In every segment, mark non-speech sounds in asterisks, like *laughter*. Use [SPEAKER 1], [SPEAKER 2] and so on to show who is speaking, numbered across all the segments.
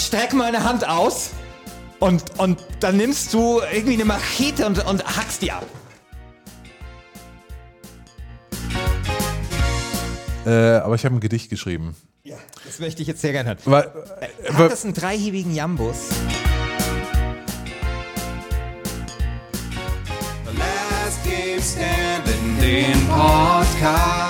[SPEAKER 1] streck meine Hand aus und, und dann nimmst du irgendwie eine Machete und, und hackst die ab.
[SPEAKER 2] Äh, aber ich habe ein Gedicht geschrieben.
[SPEAKER 1] Ja, das möchte ich jetzt sehr gerne hören.
[SPEAKER 2] Weil,
[SPEAKER 1] äh, Hat das einen dreihebigen Jambus?
[SPEAKER 3] Last Game Standing, den Podcast.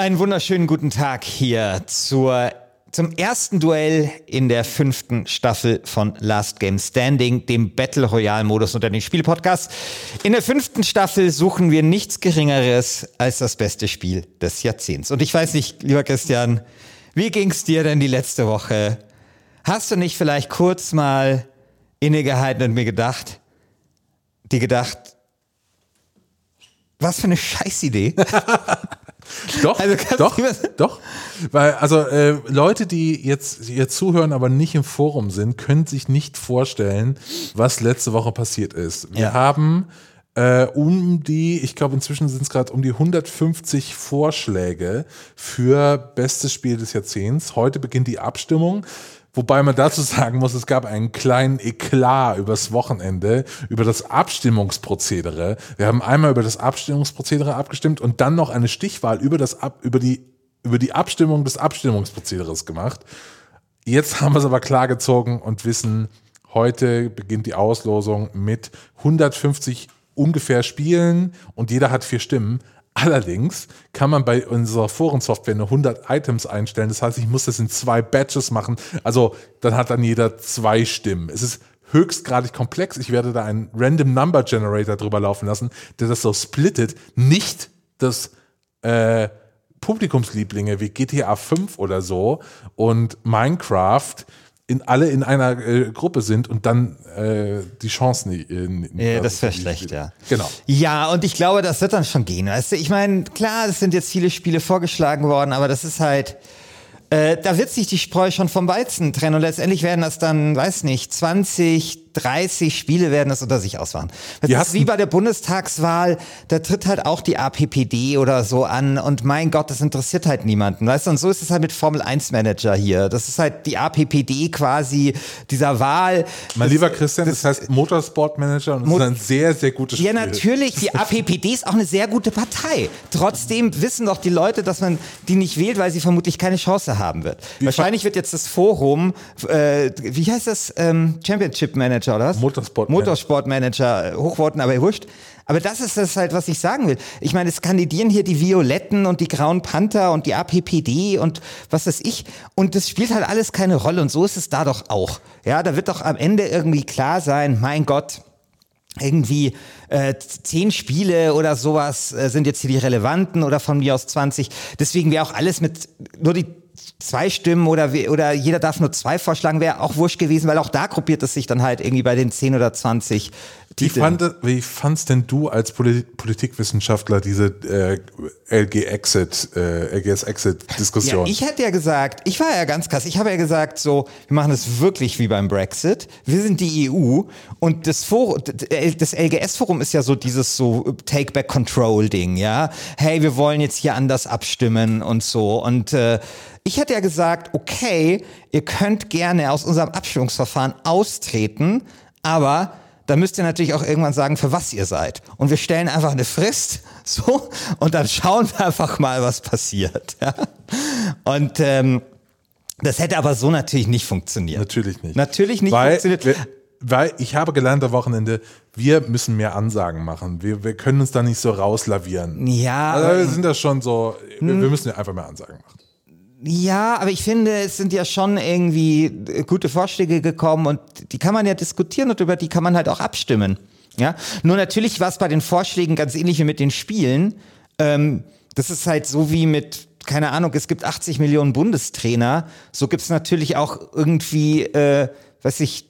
[SPEAKER 1] Einen wunderschönen guten Tag hier zur, zum ersten Duell in der fünften Staffel von Last Game Standing, dem Battle Royale Modus unter den Spielpodcasts. In der fünften Staffel suchen wir nichts Geringeres als das beste Spiel des Jahrzehnts. Und ich weiß nicht, lieber Christian, wie ging's dir denn die letzte Woche? Hast du nicht vielleicht kurz mal innegehalten und mir gedacht, dir gedacht, was für eine Scheißidee? *laughs*
[SPEAKER 2] Doch,
[SPEAKER 1] Also
[SPEAKER 2] doch, doch. Weil, also äh, Leute, die jetzt, jetzt zuhören, aber nicht im Forum sind, können sich nicht vorstellen, was letzte Woche passiert ist. Wir
[SPEAKER 1] Ja.
[SPEAKER 2] haben äh, um die, ich glaube inzwischen sind es gerade um die 150 Vorschläge für bestes Spiel des Jahrzehnts. Heute beginnt die Abstimmung. Wobei man dazu sagen muss, es gab einen kleinen Eklat übers Wochenende über das Abstimmungsprozedere. Wir haben einmal über das Abstimmungsprozedere abgestimmt und dann noch eine Stichwahl über das Ab, über die über die Abstimmung des Abstimmungsprozederes gemacht. Jetzt haben wir es aber klar gezogen und wissen, heute beginnt die Auslosung mit 150 ungefähr Spielen und jeder hat vier Stimmen. Allerdings kann man bei unserer Forensoftware nur 100 Items einstellen. Das heißt, ich muss das in zwei Batches machen. Also dann hat dann jeder zwei Stimmen. Es ist höchstgradig komplex. Ich werde da einen Random Number Generator drüber laufen lassen, der das so splittet. Nicht das äh, Publikumslieblinge wie GTA 5 oder so und Minecraft in alle in einer äh, Gruppe sind und dann äh, die Chancen nicht. Äh,
[SPEAKER 1] Ja, das wäre schlecht, ja.
[SPEAKER 2] Genau.
[SPEAKER 1] Ja, und ich glaube, das wird dann schon gehen. Weißt du, ich meine, klar, es sind jetzt viele Spiele vorgeschlagen worden, aber das ist halt, äh, da wird sich die Spreu schon vom Weizen trennen und letztendlich werden das dann, weiß nicht, 20, 30 Spiele werden das unter sich ausmachen. Das ist wie bei der Bundestagswahl, da tritt halt auch die APPD oder so an und mein Gott, das interessiert halt niemanden, weißt du? Und so ist es halt mit Formel 1 Manager hier. Das ist halt die APPD quasi dieser Wahl.
[SPEAKER 2] Mein
[SPEAKER 1] Das-
[SPEAKER 2] lieber Christian, das, heißt Motorsport Manager und
[SPEAKER 1] Mo-
[SPEAKER 2] ist ein sehr, sehr gutes Spiel.
[SPEAKER 1] Ja, natürlich. Die *laughs* APPD ist auch eine sehr gute Partei. Trotzdem wissen doch die Leute, dass man die nicht wählt, weil sie vermutlich keine Chance haben wird. Wahrscheinlich wird jetzt das Forum, äh, wie heißt das, ähm, Championship Manager oder was?
[SPEAKER 2] Motorsport Manager.
[SPEAKER 1] Motorsportmanager äh, hochworten, aber wurscht. Aber das ist das halt, was ich sagen will. Ich meine, es kandidieren hier die Violetten und die Grauen Panther und die APPD und was weiß ich. Und das spielt halt alles keine Rolle. Und so ist es da doch auch. Ja, da wird doch am Ende irgendwie klar sein, mein Gott, irgendwie äh, zehn Spiele oder sowas äh, sind jetzt hier die relevanten oder von mir aus 20. Deswegen wäre auch alles mit nur die zwei Stimmen oder, oder jeder darf nur zwei vorschlagen, wäre auch wurscht gewesen, weil auch da gruppiert es sich dann halt irgendwie bei den 10 oder 20
[SPEAKER 2] Wie,
[SPEAKER 1] Titeln.
[SPEAKER 2] fand, wie fandst denn du als Poli Politikwissenschaftler diese äh, LG Exit, äh, LGS Exit
[SPEAKER 1] Ja, ich hätte ja gesagt, ich war ja ganz krass, ich habe ja gesagt, so, wir machen es wirklich wie beim Brexit. Wir sind die EU und das Forum, das LGS-Forum ist ja so dieses so Take-Back-Control-Ding, ja. Hey, wir wollen jetzt hier anders abstimmen und so. Und äh, ich hätte ja gesagt, okay, ihr könnt gerne aus unserem Abstimmungsverfahren austreten, aber da müsst ihr natürlich auch irgendwann sagen, für was ihr seid. Und wir stellen einfach eine Frist, *laughs* so, und dann schauen wir einfach mal, was passiert. *laughs* Ja? Und ähm, das hätte aber so natürlich nicht funktioniert.
[SPEAKER 2] Natürlich nicht.
[SPEAKER 1] Natürlich nicht
[SPEAKER 2] weil,
[SPEAKER 1] funktioniert.
[SPEAKER 2] Weil ich habe gelernt am Wochenende, wir müssen mehr Ansagen machen. Wir, wir können uns da nicht so rauslavieren.
[SPEAKER 1] Ja,
[SPEAKER 2] Also wir sind da schon so, wir, wir müssen ja einfach mehr Ansagen machen.
[SPEAKER 1] Ja, aber ich finde, es sind ja schon irgendwie äh, gute Vorschläge gekommen und die kann man ja diskutieren und über die kann man halt auch abstimmen. Ja, nur natürlich war es bei den Vorschlägen ganz ähnlich wie mit den Spielen. Ähm, das ist halt so wie mit keine Ahnung, es gibt 80 Millionen Bundestrainer, so gibt es natürlich auch irgendwie, äh, weiß ich,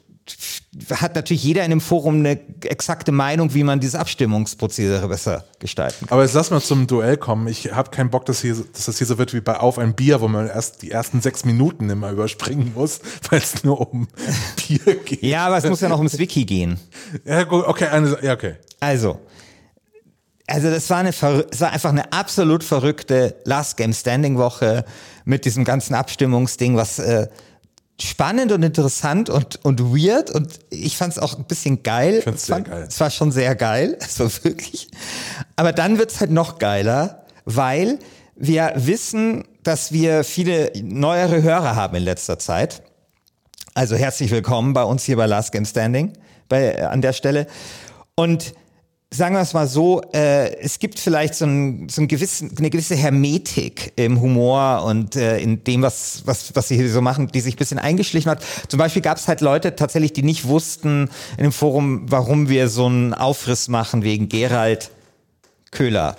[SPEAKER 1] hat natürlich jeder in dem Forum eine exakte Meinung, wie man dieses Abstimmungsprozedere besser gestalten kann.
[SPEAKER 2] Aber jetzt lass mal zum Duell kommen. Ich habe keinen Bock, dass, hier, dass das hier so wird wie bei Auf ein Bier, wo man erst die ersten sechs Minuten immer überspringen muss, *laughs* weil es nur um *laughs* Bier geht.
[SPEAKER 1] Ja, aber es muss ja noch ums Wiki gehen.
[SPEAKER 2] Ja, gut, okay, eine, ja, okay.
[SPEAKER 1] Also, also das war, eine, es war einfach eine absolut verrückte Last Game Standing Woche mit diesem ganzen Abstimmungsding, was äh, spannend und interessant und, und weird und ich fand es auch ein bisschen geil.
[SPEAKER 2] find's
[SPEAKER 1] Es
[SPEAKER 2] sehr geil.
[SPEAKER 1] Es war schon sehr geil, *laughs* es war wirklich. Aber dann wird's halt noch geiler, weil wir wissen, dass wir viele neuere Hörer haben in letzter Zeit. Also herzlich willkommen bei uns hier bei Last Game Standing bei, äh, an der Stelle. Und sagen wir es mal so, äh, es gibt vielleicht so, ein, so ein gewissen, eine gewisse Hermetik im Humor und äh, in dem, was, was, was sie hier so machen, die sich ein bisschen eingeschlichen hat. Zum Beispiel gab es halt Leute tatsächlich, die nicht wussten in dem Forum, warum wir so einen Aufriss machen wegen Gerald Köhler.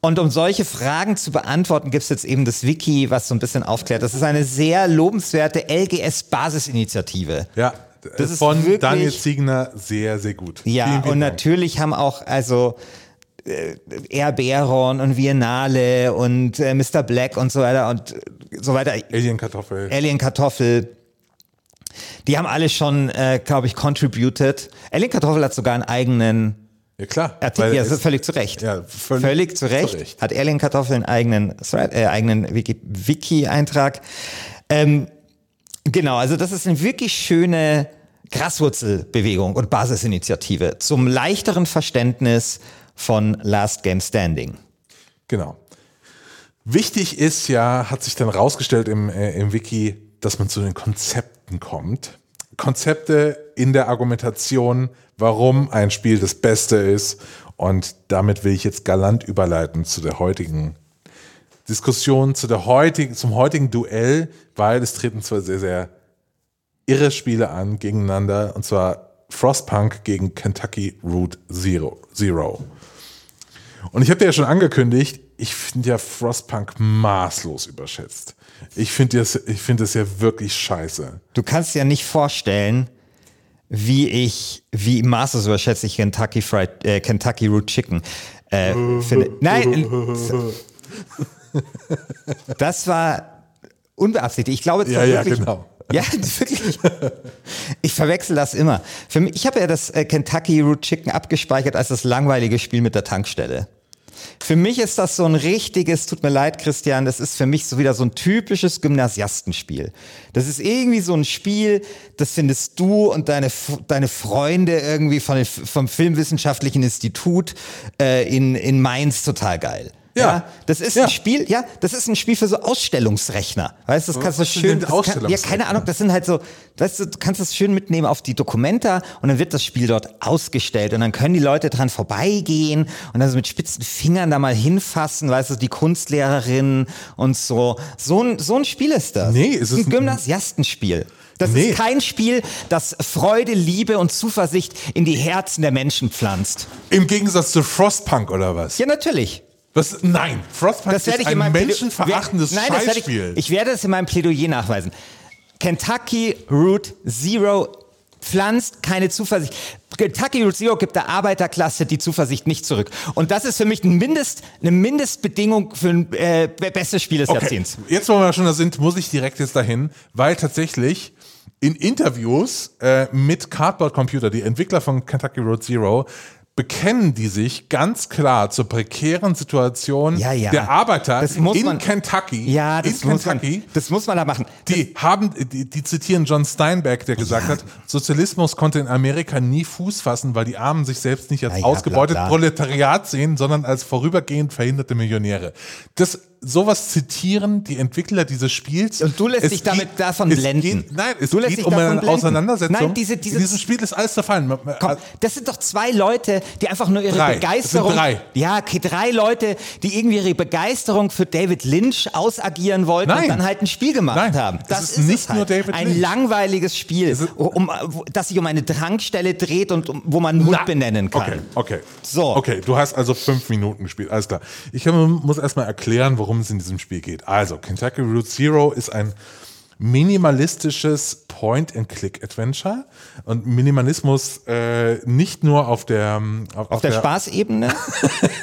[SPEAKER 1] Und um solche Fragen zu beantworten, gibt es jetzt eben das Wiki, was so ein bisschen aufklärt. Das ist eine sehr lobenswerte LGS-Basisinitiative.
[SPEAKER 2] Ja,
[SPEAKER 1] Das ist
[SPEAKER 2] von
[SPEAKER 1] wirklich-
[SPEAKER 2] Daniel Ziegner sehr, sehr gut.
[SPEAKER 1] Ja,
[SPEAKER 2] Vielen, vielen
[SPEAKER 1] und
[SPEAKER 2] Dank.
[SPEAKER 1] natürlich haben auch, also äh, Air Baron und Viennale und äh, Mr. Black und so weiter und äh, so weiter,
[SPEAKER 2] Alien Kartoffel.
[SPEAKER 1] Alien Kartoffel, die haben alle schon, äh, glaube ich, contributed. Alien Kartoffel hat sogar einen eigenen
[SPEAKER 2] ja, klar.
[SPEAKER 1] Artikel, ja, das ist völlig zu Recht.
[SPEAKER 2] Ja, völlig-
[SPEAKER 1] völlig zu Recht.
[SPEAKER 2] zu Recht.
[SPEAKER 1] Hat Alien Kartoffel einen eigenen, äh, eigenen Wiki- Wiki-Eintrag. ähm, genau, also das ist eine wirklich schöne Graswurzelbewegung und Basisinitiative zum leichteren Verständnis von Last Game Standing.
[SPEAKER 2] Genau. Wichtig ist ja, hat sich dann rausgestellt im, äh, im Wiki, dass man zu den Konzepten kommt. Konzepte in der Argumentation, warum ein Spiel das Beste ist. Und damit will ich jetzt galant überleiten zu der heutigen Diskussion, zu der heutigen, zum heutigen Duell, weil es treten zwar sehr, sehr irre Spiele an gegeneinander, und zwar Frostpunk gegen Kentucky Route Zero. Zero. Und ich habe dir ja schon angekündigt, ich finde ja Frostpunk maßlos überschätzt. Ich finde das, ich finde das ja wirklich scheiße.
[SPEAKER 1] Du kannst dir ja nicht vorstellen, wie ich, wie maßlos überschätze ich Kentucky Fried, äh, Kentucky Root Chicken. Äh, finde. Nein, *laughs* das war unbeabsichtigt. Ich glaube,
[SPEAKER 2] Ja,
[SPEAKER 1] war
[SPEAKER 2] ja,
[SPEAKER 1] wirklich,
[SPEAKER 2] genau.
[SPEAKER 1] Ja, *laughs* wirklich. Ich verwechsel das immer. Für mich, ich habe ja das äh, Kentucky Root Chicken abgespeichert als das langweilige Spiel mit der Tankstelle. Für mich ist das so ein richtiges, tut mir leid, Christian, das ist für mich so wieder so ein typisches Gymnasiastenspiel. Das ist irgendwie so ein Spiel, das findest du und deine, deine Freunde irgendwie von, vom Filmwissenschaftlichen Institut äh, in, in Mainz total geil.
[SPEAKER 2] Ja.
[SPEAKER 1] das ist
[SPEAKER 2] Ja.
[SPEAKER 1] ein Spiel, ja, das ist ein Spiel für so Ausstellungsrechner. Weißt du, das kannst du schön, das kann, ja, keine Ahnung, das sind halt so, weißt du, du kannst das schön mitnehmen auf die Dokumenta und dann wird das Spiel dort ausgestellt und dann können die Leute dran vorbeigehen und dann so mit spitzen Fingern da mal hinfassen, weißt du, die Kunstlehrerin und so. So ein, so ein Spiel ist das.
[SPEAKER 2] Nee, es ist
[SPEAKER 1] ein
[SPEAKER 2] ein-
[SPEAKER 1] Gymnasiastenspiel. Das
[SPEAKER 2] Nee.
[SPEAKER 1] ist kein Spiel, das Freude, Liebe und Zuversicht in die Herzen der Menschen pflanzt.
[SPEAKER 2] Im Gegensatz zu Frostpunk oder was?
[SPEAKER 1] Ja, natürlich.
[SPEAKER 2] Was nein, Frostpunk
[SPEAKER 1] Das
[SPEAKER 2] ist ein menschenverachtendes
[SPEAKER 1] Nein, das werde ich,
[SPEAKER 2] Scheißspiel.
[SPEAKER 1] ich werde es in meinem Plädoyer nachweisen. Kentucky Route Zero pflanzt keine Zuversicht. Kentucky Route Zero gibt der Arbeiterklasse die Zuversicht nicht zurück. Und das ist für mich ein Mindest, eine Mindestbedingung für ein äh, bestes Spiel des
[SPEAKER 2] Okay,
[SPEAKER 1] Jahrzehnts.
[SPEAKER 2] jetzt, wo wir schon da sind, muss ich direkt jetzt dahin, weil tatsächlich in Interviews äh, mit Cardboard Computer, die Entwickler von Kentucky Road Zero, bekennen die sich ganz klar zur prekären Situation
[SPEAKER 1] Ja, ja.
[SPEAKER 2] der Arbeiter
[SPEAKER 1] Das
[SPEAKER 2] in
[SPEAKER 1] man-
[SPEAKER 2] Kentucky.
[SPEAKER 1] Ja, das
[SPEAKER 2] in
[SPEAKER 1] muss, man,
[SPEAKER 2] Kentucky.
[SPEAKER 1] das muss man da machen.
[SPEAKER 2] Die haben, die, die zitieren John Steinbeck, der gesagt hat, Sozialismus konnte in Amerika nie Fuß fassen, weil die Armen sich selbst nicht als
[SPEAKER 1] Ja, ja,
[SPEAKER 2] ausgebeutet. Proletariat sehen, sondern als vorübergehend verhinderte Millionäre. Das, sowas zitieren die Entwickler dieses Spiels.
[SPEAKER 1] Und du lässt
[SPEAKER 2] Es
[SPEAKER 1] dich damit
[SPEAKER 2] geht-
[SPEAKER 1] davon
[SPEAKER 2] es
[SPEAKER 1] blenden.
[SPEAKER 2] Geht, nein, es
[SPEAKER 1] Du lässt
[SPEAKER 2] geht
[SPEAKER 1] dich
[SPEAKER 2] um
[SPEAKER 1] davon
[SPEAKER 2] eine
[SPEAKER 1] blenden.
[SPEAKER 2] Auseinandersetzung.
[SPEAKER 1] Nein, diese- diese-
[SPEAKER 2] in diesem Spiel ist alles zerfallen.
[SPEAKER 1] Komm, das sind doch zwei Leute, die einfach nur ihre
[SPEAKER 2] Drei.
[SPEAKER 1] Begeisterung.
[SPEAKER 2] Es drei.
[SPEAKER 1] Ja, okay, drei Leute, die irgendwie ihre Begeisterung für David Lynch ausagieren wollten
[SPEAKER 2] Nein.
[SPEAKER 1] und dann halt ein Spiel gemacht
[SPEAKER 2] Nein,
[SPEAKER 1] haben.
[SPEAKER 2] es
[SPEAKER 1] Das
[SPEAKER 2] ist
[SPEAKER 1] ist,
[SPEAKER 2] nicht
[SPEAKER 1] es halt.
[SPEAKER 2] nur David
[SPEAKER 1] Ein
[SPEAKER 2] Lynch.
[SPEAKER 1] langweiliges Spiel, um, das sich um eine Drangstelle dreht und um, wo man Mut
[SPEAKER 2] Na,
[SPEAKER 1] benennen kann.
[SPEAKER 2] Okay, okay.
[SPEAKER 1] So.
[SPEAKER 2] Okay, du hast also fünf Minuten gespielt, alles klar. Ich muss erstmal erklären, worum worum es in diesem Spiel geht. Also, Kentucky Route Zero ist ein minimalistisches Point-and-Click-Adventure und Minimalismus äh, nicht nur auf der
[SPEAKER 1] auf, auf der, der Spaßebene,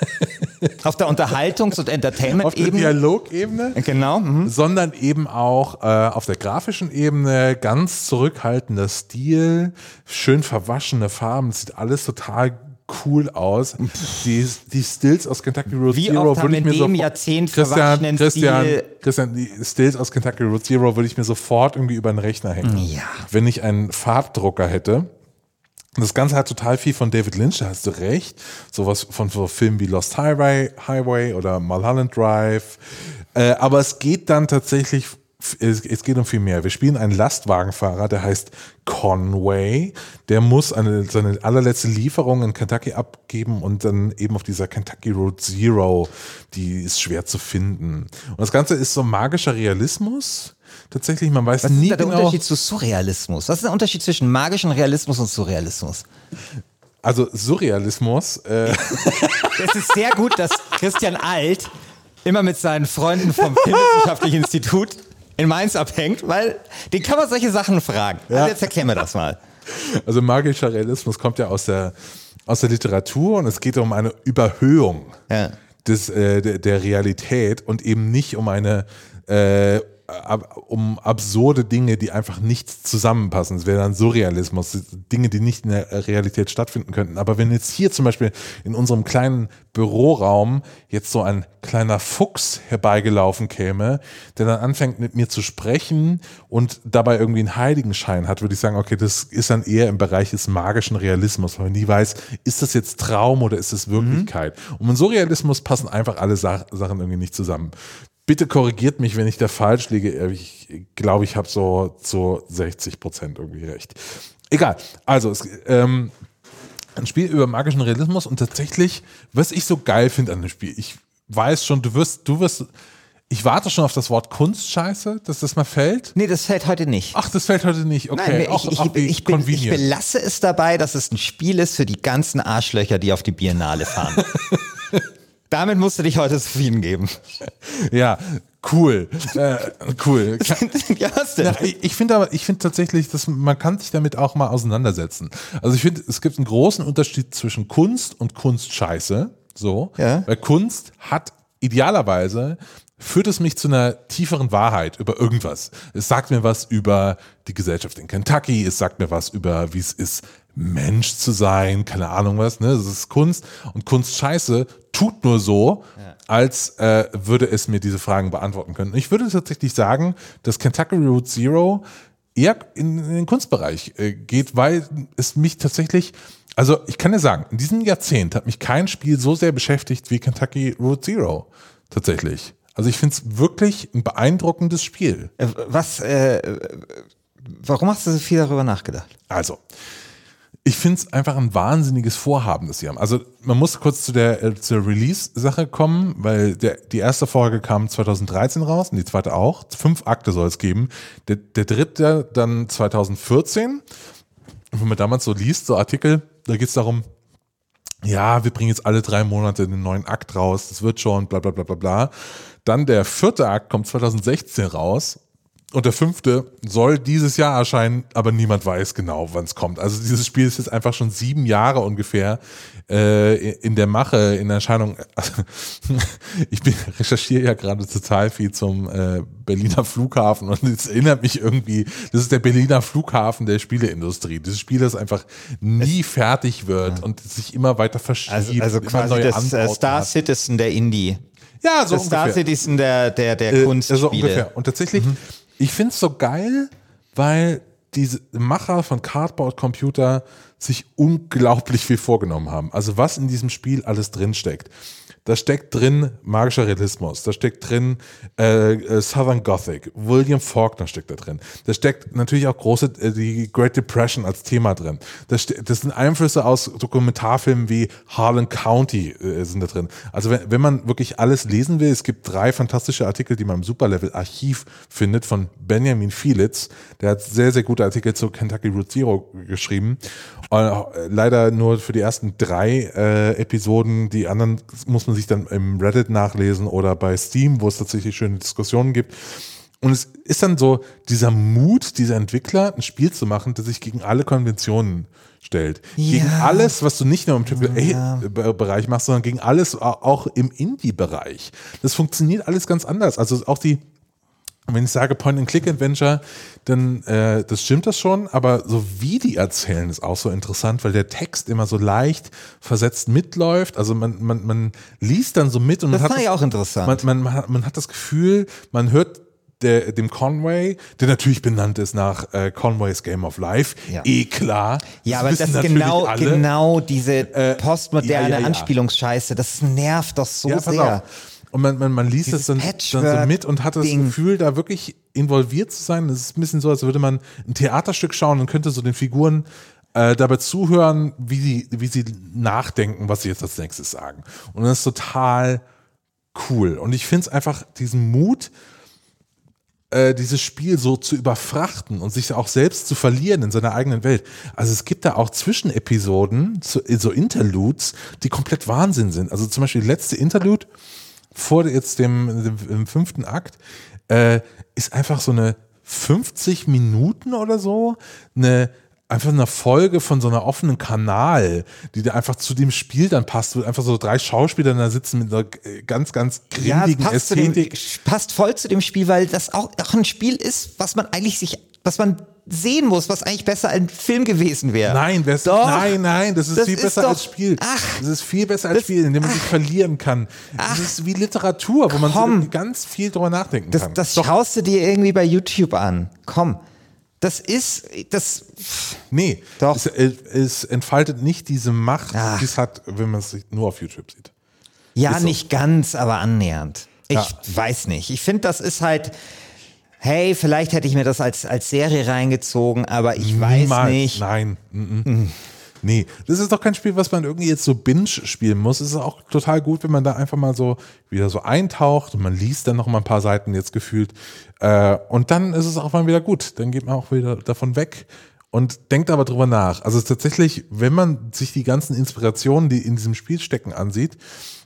[SPEAKER 1] *laughs* auf der Unterhaltungs- und
[SPEAKER 2] auf der
[SPEAKER 1] Entertainment-Ebene,
[SPEAKER 2] Dialogebene,
[SPEAKER 1] genau, mhm.
[SPEAKER 2] sondern eben auch äh, auf der grafischen Ebene ganz zurückhaltender Stil, schön verwaschene Farben, sieht alles total cool aus. Die, die Stills aus Kentucky Road
[SPEAKER 1] Wie
[SPEAKER 2] Zero würde ich mir
[SPEAKER 1] in
[SPEAKER 2] so
[SPEAKER 1] dem Jahrzehnt
[SPEAKER 2] Christian, Christian,
[SPEAKER 1] Stil
[SPEAKER 2] Christian, die Stills aus Kentucky Road Zero würde ich mir sofort irgendwie über den Rechner hängen.
[SPEAKER 1] Ja.
[SPEAKER 2] Wenn ich einen Farbdrucker hätte. Das Ganze hat total viel von David Lynch, da hast du recht. Sowas von so Filmen wie Lost Highway, Highway oder Mulholland Drive. Äh, aber es geht dann tatsächlich es, es geht um viel mehr. Wir spielen einen Lastwagenfahrer, der heißt Conway. Der muss eine, seine allerletzte Lieferung in Kentucky abgeben und dann eben auf dieser Kentucky Road Zero, die ist schwer zu finden. Und das Ganze ist so magischer Realismus. Tatsächlich, man weiß
[SPEAKER 1] Was
[SPEAKER 2] nie
[SPEAKER 1] ist da der
[SPEAKER 2] genau.
[SPEAKER 1] Unterschied zu Surrealismus? Was ist der Unterschied zwischen magischem Realismus und Surrealismus?
[SPEAKER 2] Also Surrealismus. Äh, *laughs*
[SPEAKER 1] Es ist sehr gut, dass Christian Alt immer mit seinen Freunden vom Filmwissenschaftlichen Institut in Mainz abhängt, weil den kann man solche Sachen fragen. Also jetzt erklär mir das mal.
[SPEAKER 2] Also magischer Realismus kommt ja aus der, aus der Literatur und es geht um eine Überhöhung
[SPEAKER 1] Ja.
[SPEAKER 2] des, äh, der, der Realität und eben nicht um eine äh, um absurde Dinge, die einfach nicht zusammenpassen. Es wäre dann Surrealismus, Dinge, die nicht in der Realität stattfinden könnten. Aber wenn jetzt hier zum Beispiel in unserem kleinen Büroraum jetzt so ein kleiner Fuchs herbeigelaufen käme, der dann anfängt mit mir zu sprechen und dabei irgendwie einen Heiligenschein hat, würde ich sagen, okay, das ist dann eher im Bereich des magischen Realismus, weil man nie weiß, ist das jetzt Traum oder ist es Wirklichkeit? Und im Surrealismus passen einfach alle Sa Sachen irgendwie nicht zusammen. Bitte korrigiert mich, wenn ich da falsch liege. Ich glaube, ich habe so zu 60 Prozent irgendwie recht. Egal. Also, es, ähm, ein Spiel über magischen Realismus und tatsächlich, was ich so geil finde an dem Spiel, ich weiß schon, du wirst, du wirst, ich warte schon auf das Wort Kunstscheiße, dass das mal fällt.
[SPEAKER 1] Nee, das fällt heute nicht.
[SPEAKER 2] Ach, das fällt heute nicht. Okay,
[SPEAKER 1] Nein, ich,
[SPEAKER 2] auch,
[SPEAKER 1] ich,
[SPEAKER 2] auch
[SPEAKER 1] ich, bin, ich belasse es dabei, dass es ein Spiel ist für die ganzen Arschlöcher, die auf die Biennale fahren. *laughs* Damit musst du dich heute zufrieden geben. *laughs*
[SPEAKER 2] Ja, cool. äh, cool.
[SPEAKER 1] ja, was denn?
[SPEAKER 2] Ja, ich ich finde aber, ich finde tatsächlich, dass man kann sich damit auch mal auseinandersetzen. Also ich finde, es gibt einen großen Unterschied zwischen Kunst und Kunstscheiße. So,
[SPEAKER 1] Ja.
[SPEAKER 2] weil Kunst hat idealerweise führt es mich zu einer tieferen Wahrheit über irgendwas. Es sagt mir was über die Gesellschaft in Kentucky, es sagt mir was über, wie es ist, Mensch zu sein, keine Ahnung was, ne? Das ist Kunst und Kunstscheiße tut nur so, als äh, würde es mir diese Fragen beantworten können. Ich würde tatsächlich sagen, dass Kentucky Route Zero eher in, in den Kunstbereich äh, geht, weil es mich tatsächlich, also ich kann dir sagen, in diesem Jahrzehnt hat mich kein Spiel so sehr beschäftigt wie Kentucky Route Zero. Tatsächlich. Also ich finde es wirklich ein beeindruckendes Spiel.
[SPEAKER 1] Äh, Was, äh, warum hast du so viel darüber nachgedacht?
[SPEAKER 2] Also, ich finde es einfach ein wahnsinniges Vorhaben, das sie haben. Also man muss kurz zu der, äh, zur Release-Sache kommen, weil der, die erste Folge kam 2013 raus und die zweite auch. Fünf Akte soll es geben. Der, der dritte dann 2014. Und wenn man damals so liest, so Artikel, da geht es darum, ja, wir bringen jetzt alle drei Monate einen neuen Akt raus, das wird schon, bla bla bla bla bla. Dann der vierte Akt kommt 2016 raus und der fünfte soll dieses Jahr erscheinen, aber niemand weiß genau, wann es kommt. Also dieses Spiel ist jetzt einfach schon sieben Jahre ungefähr äh, in der Mache, in Erscheinung. *laughs* ich bin, recherchiere ja gerade total viel zum äh, Berliner Flughafen und es erinnert mich irgendwie, das ist der Berliner Flughafen der Spieleindustrie. Dieses Spiel, das einfach nie fertig wird und sich immer weiter verschiebt.
[SPEAKER 1] Also, also quasi
[SPEAKER 2] neue
[SPEAKER 1] das äh,
[SPEAKER 2] Anbauten
[SPEAKER 1] Star
[SPEAKER 2] hat.
[SPEAKER 1] Citizen der Indie.
[SPEAKER 2] Ja, so
[SPEAKER 1] Das Star
[SPEAKER 2] ungefähr.
[SPEAKER 1] Citizen der, der, der
[SPEAKER 2] Äh,
[SPEAKER 1] Kunstspiele.
[SPEAKER 2] so ungefähr. Und tatsächlich, ich finde es so geil, weil diese Macher von Cardboard Computer sich unglaublich viel vorgenommen haben. Also was in diesem Spiel alles drin steckt. Da steckt drin magischer Realismus, da steckt drin äh, äh, Southern Gothic, William Faulkner steckt da drin. Da steckt natürlich auch große, äh, die Great Depression als Thema drin. Da ste- das sind Einflüsse aus Dokumentarfilmen wie Harlan County äh, sind da drin. Also wenn, wenn man wirklich alles lesen will, es gibt drei fantastische Artikel, die man im Superlevel-Archiv findet von Benjamin Fielitz. Der hat sehr, sehr gute Artikel zu Kentucky Route Zero geschrieben. Äh, leider nur für die ersten drei äh, Episoden, die anderen muss man man sich dann im Reddit nachlesen oder bei Steam, wo es tatsächlich schöne Diskussionen gibt. Und es ist dann so dieser Mut dieser Entwickler, ein Spiel zu machen, das sich gegen alle Konventionen stellt. Gegen
[SPEAKER 1] Ja.
[SPEAKER 2] alles, was du nicht nur im AAA-Bereich machst, sondern gegen alles au- auch im Indie-Bereich. Das funktioniert alles ganz anders. Also auch die, wenn ich sage Point-and-Click-Adventure, dann äh, das stimmt das schon, aber so wie die erzählen, ist auch so interessant, weil der Text immer so leicht versetzt mitläuft. Also man, man, man liest dann so mit und
[SPEAKER 1] Das
[SPEAKER 2] man hat
[SPEAKER 1] ich auch interessant.
[SPEAKER 2] man, man, man, hat, das Gefühl, man hört der, dem Conway, der natürlich benannt ist nach äh, Conways Game of Life,
[SPEAKER 1] Ja.
[SPEAKER 2] eh klar.
[SPEAKER 1] Ja, aber das ist genau,
[SPEAKER 2] alle.
[SPEAKER 1] genau diese postmoderne
[SPEAKER 2] ja, ja.
[SPEAKER 1] Anspielungsscheiße. Das nervt doch so sehr.
[SPEAKER 2] auf. Und man, man, man liest das dann, dann so mit und hat das
[SPEAKER 1] Ding.
[SPEAKER 2] Gefühl, da wirklich involviert zu sein. Das ist ein bisschen so, als würde man ein Theaterstück schauen und könnte so den Figuren äh, dabei zuhören, wie sie, wie sie nachdenken, was sie jetzt als nächstes sagen. Und das ist total cool. Und ich finde es einfach diesen Mut, äh, dieses Spiel so zu überfrachten und sich auch selbst zu verlieren in seiner eigenen Welt. Also es gibt da auch Zwischenepisoden, so, so Interludes, die komplett Wahnsinn sind. Also zum Beispiel die letzte Interlude vor jetzt dem, dem, fünften Akt äh, ist einfach so eine 50 Minuten oder so, eine einfach eine Folge von so einer offenen Kanal, die da einfach zu dem Spiel dann passt, wo einfach so drei Schauspieler da sitzen mit einer ganz, ganz
[SPEAKER 1] Ja, es
[SPEAKER 2] grindigen
[SPEAKER 1] passt, zu dem,
[SPEAKER 2] Ästhetik.
[SPEAKER 1] passt voll zu dem Spiel, weil das auch, auch ein Spiel ist, was man eigentlich sich, was man sehen muss, was eigentlich besser ein Film gewesen wäre.
[SPEAKER 2] Nein, das,
[SPEAKER 1] Doch.
[SPEAKER 2] nein, nein, das ist
[SPEAKER 1] Das
[SPEAKER 2] viel
[SPEAKER 1] ist
[SPEAKER 2] besser
[SPEAKER 1] doch-
[SPEAKER 2] als Spiel.
[SPEAKER 1] Ach.
[SPEAKER 2] das ist viel besser als
[SPEAKER 1] Das-
[SPEAKER 2] Spiel, in dem man sich verlieren kann. Das ist wie Literatur, wo man
[SPEAKER 1] Komm.
[SPEAKER 2] so ganz viel drüber nachdenken
[SPEAKER 1] Das,
[SPEAKER 2] kann.
[SPEAKER 1] das
[SPEAKER 2] Doch,
[SPEAKER 1] schaust du dir irgendwie bei YouTube an. Komm. Das ist, das,
[SPEAKER 2] nee,
[SPEAKER 1] Doch.
[SPEAKER 2] Es, es entfaltet nicht diese Macht,
[SPEAKER 1] Ach.
[SPEAKER 2] die es hat, wenn man es nur auf YouTube sieht.
[SPEAKER 1] ja,
[SPEAKER 2] Ist so.
[SPEAKER 1] nicht ganz, aber annähernd. Ich
[SPEAKER 2] Ja.
[SPEAKER 1] weiß nicht. Ich finde, das ist halt, hey, vielleicht hätte ich mir das als, als Serie reingezogen, aber ich weiß
[SPEAKER 2] Niemals.
[SPEAKER 1] nicht.
[SPEAKER 2] Nein. Mm -mm. Nee, das ist doch kein Spiel, was man irgendwie jetzt so binge spielen muss. Es ist auch total gut, wenn man da einfach mal so wieder so eintaucht und man liest dann noch mal ein paar Seiten jetzt gefühlt. Äh, und dann ist es auch mal wieder gut. Dann geht man auch wieder davon weg und denkt aber drüber nach. Also tatsächlich, wenn man sich die ganzen Inspirationen, die in diesem Spiel stecken, ansieht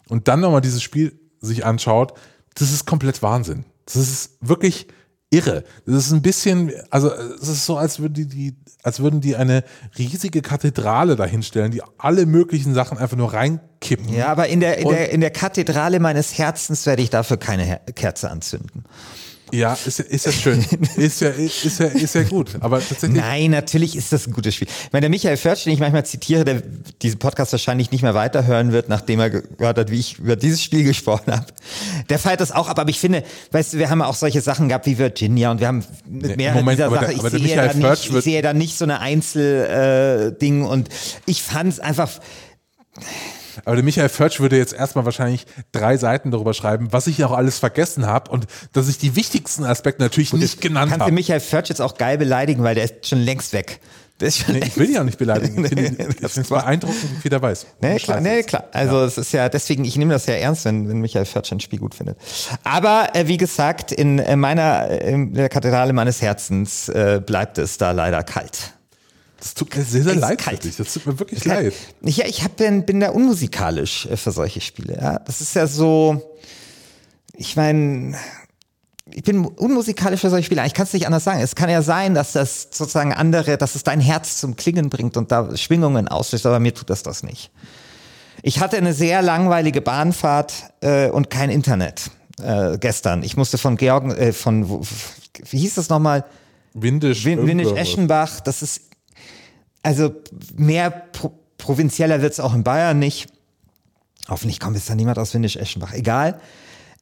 [SPEAKER 2] und dann nochmal dieses Spiel sich anschaut, das ist komplett Wahnsinn. Das ist wirklich irre. Das ist ein bisschen, also es ist so, als würden die, die, als würden die eine riesige Kathedrale dahinstellen, die alle möglichen Sachen einfach nur reinkippen.
[SPEAKER 1] Ja, aber in der, in
[SPEAKER 2] Und-
[SPEAKER 1] der, in der Kathedrale meines Herzens werde ich dafür keine Her Kerze anzünden.
[SPEAKER 2] Ja, ist, ja- ist ja schön. ist ja, ist ja, ist ja gut. Aber tatsächlich.
[SPEAKER 1] Nein, natürlich ist das ein gutes Spiel. Ich meine, der Michael Förtsch, den ich manchmal zitiere, der diesen Podcast wahrscheinlich nicht mehr weiterhören wird, nachdem er gehört hat, wie ich über dieses Spiel gesprochen habe. Der feiert das auch ab, aber ich finde, weißt du, wir haben ja auch solche Sachen gehabt wie Virginia und wir haben mit mehreren
[SPEAKER 2] Moment,
[SPEAKER 1] dieser Sachen, ich,
[SPEAKER 2] aber der
[SPEAKER 1] sehe
[SPEAKER 2] Michael
[SPEAKER 1] da nicht,
[SPEAKER 2] Förtsch
[SPEAKER 1] ich sehe da nicht so eine Einzelding äh, Ding und ich fand es einfach,
[SPEAKER 2] Aber der Michael Förtsch würde jetzt erstmal wahrscheinlich drei Seiten darüber schreiben, was ich auch alles vergessen habe und dass ich die wichtigsten Aspekte natürlich nicht genannt
[SPEAKER 1] kannst du
[SPEAKER 2] habe.
[SPEAKER 1] Michael Förtsch jetzt auch geil beleidigen, weil der ist schon längst weg. Ist
[SPEAKER 2] Nee, ich will ihn auch nicht beleidigen. Ich finde
[SPEAKER 1] Nee, *laughs*
[SPEAKER 2] es
[SPEAKER 1] war-
[SPEAKER 2] beeindruckend, wie viel der weiß.
[SPEAKER 1] Nee, klar, nee, klar. Also es ist ja, deswegen, ich nehme das ja ernst, wenn, wenn Michael Förtsch ein Spiel gut findet. Aber äh, wie gesagt, in äh, meiner, äh, in der Kathedrale meines Herzens äh, bleibt es da leider kalt.
[SPEAKER 2] Das tut mir sehr, sehr leid
[SPEAKER 1] kalt.
[SPEAKER 2] für dich. Das tut mir wirklich
[SPEAKER 1] Kalt.
[SPEAKER 2] leid.
[SPEAKER 1] Ja, ich hab, bin, bin da unmusikalisch äh, für solche Spiele. Ja? Das ist ja so, ich meine, ich bin unmusikalisch für solche Spiele. Ich kann es nicht anders sagen. Es kann ja sein, dass das sozusagen andere, dass es dein Herz zum Klingen bringt und da Schwingungen auslöst, aber mir tut das das nicht. Ich hatte eine sehr langweilige Bahnfahrt äh, und kein Internet äh, gestern. Ich musste von Georg, äh, von, wie hieß das nochmal?
[SPEAKER 2] Windisch.
[SPEAKER 1] Win Windisch. Eschenbach, das ist, also mehr pro provinzieller wird es auch in Bayern nicht. Hoffentlich kommt jetzt da niemand aus Windisch Eschenbach. Egal.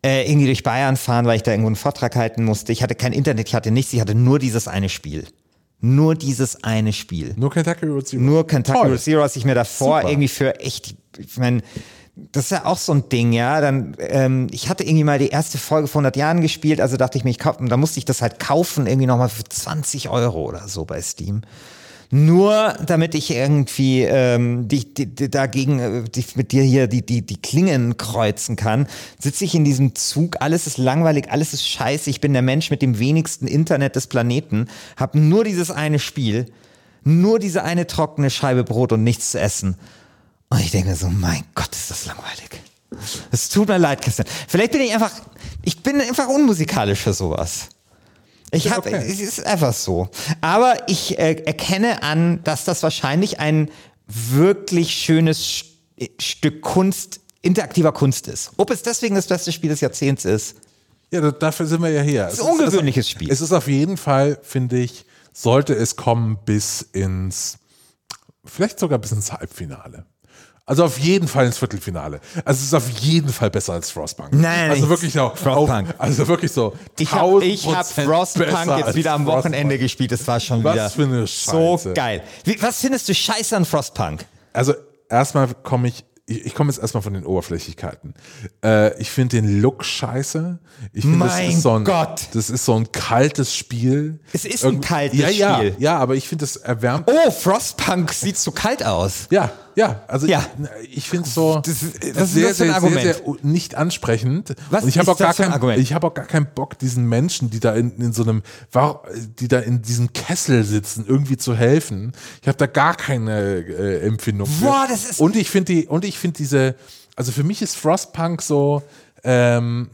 [SPEAKER 1] Äh, irgendwie durch Bayern fahren, weil ich da irgendwo einen Vortrag halten musste. Ich hatte kein Internet, ich hatte nichts, ich hatte nur dieses eine Spiel. Nur dieses eine Spiel.
[SPEAKER 2] Nur Kentucky Road Zero.
[SPEAKER 1] Nur Kentucky. Road Zero, was ich mir davor
[SPEAKER 2] Super.
[SPEAKER 1] irgendwie für echt, ich meine, das ist ja auch so ein Ding, ja. Dann, ähm, ich hatte irgendwie mal die erste Folge vor 100 Jahren gespielt, also dachte ich mir, ich kauf, da musste ich das halt kaufen, irgendwie nochmal für 20 Euro oder so bei Steam. Nur damit ich irgendwie ähm, die, die, die dagegen äh, die, mit dir hier die, die, die Klingen kreuzen kann, sitze ich in diesem Zug, alles ist langweilig, alles ist scheiße, ich bin der Mensch mit dem wenigsten Internet des Planeten, habe nur dieses eine Spiel, nur diese eine trockene Scheibe Brot und nichts zu essen. Und ich denke so, mein Gott, ist das langweilig. Es tut mir leid, Christian. Vielleicht bin ich einfach, ich bin einfach unmusikalisch für sowas. Ich habe,
[SPEAKER 2] okay.
[SPEAKER 1] es ist einfach so. Aber ich äh, erkenne an, dass das wahrscheinlich ein wirklich schönes St Stück Kunst, interaktiver Kunst ist. Ob es deswegen das beste Spiel des Jahrzehnts ist,
[SPEAKER 2] Ja, da- dafür sind wir ja hier. Es
[SPEAKER 1] ein ungewöhnliches Spiel.
[SPEAKER 2] Es ist auf jeden Fall, finde ich, sollte es kommen bis ins, vielleicht sogar bis ins Halbfinale. Also auf jeden Fall ins Viertelfinale. Also es ist auf jeden Fall besser als Frostpunk.
[SPEAKER 1] Nein,
[SPEAKER 2] also wirklich so.
[SPEAKER 1] Frostpunk.
[SPEAKER 2] Auf, also wirklich so.
[SPEAKER 1] Ich habe
[SPEAKER 2] 1000%
[SPEAKER 1] ich hab Frostpunk jetzt wieder am Wochenende
[SPEAKER 2] Frostpunk.
[SPEAKER 1] gespielt. Das war schon
[SPEAKER 2] Was
[SPEAKER 1] wieder
[SPEAKER 2] für eine
[SPEAKER 1] so geil. Wie, was findest du scheiße an Frostpunk?
[SPEAKER 2] Also erstmal komme ich, ich, ich komme jetzt erstmal von den Oberflächlichkeiten. Äh, ich finde den Look scheiße. Ich finde, das
[SPEAKER 1] Mein
[SPEAKER 2] ist so ein,
[SPEAKER 1] Gott.
[SPEAKER 2] das ist so ein kaltes Spiel.
[SPEAKER 1] Es ist ein kaltes
[SPEAKER 2] ja, ja,
[SPEAKER 1] Spiel.
[SPEAKER 2] Ja, aber ich finde, es erwärmt.
[SPEAKER 1] Oh, Frostpunk sieht so kalt aus.
[SPEAKER 2] Ja, ja, also
[SPEAKER 1] Ja.
[SPEAKER 2] ich, ich finde es so
[SPEAKER 1] Das ist- das ist
[SPEAKER 2] sehr,
[SPEAKER 1] für
[SPEAKER 2] sehr,
[SPEAKER 1] Argument?
[SPEAKER 2] sehr, sehr nicht ansprechend.
[SPEAKER 1] Was
[SPEAKER 2] und ich habe
[SPEAKER 1] ist
[SPEAKER 2] auch gar
[SPEAKER 1] für
[SPEAKER 2] kein,
[SPEAKER 1] Argument?
[SPEAKER 2] ich habe auch gar keinen Bock, diesen Menschen, die da in, in so einem, die da in diesem Kessel sitzen, irgendwie zu helfen. Ich habe da gar keine äh, Empfindung. für.
[SPEAKER 1] Boah, das ist-
[SPEAKER 2] und ich finde die, und ich finde diese, also für mich ist Frostpunk so. Ähm,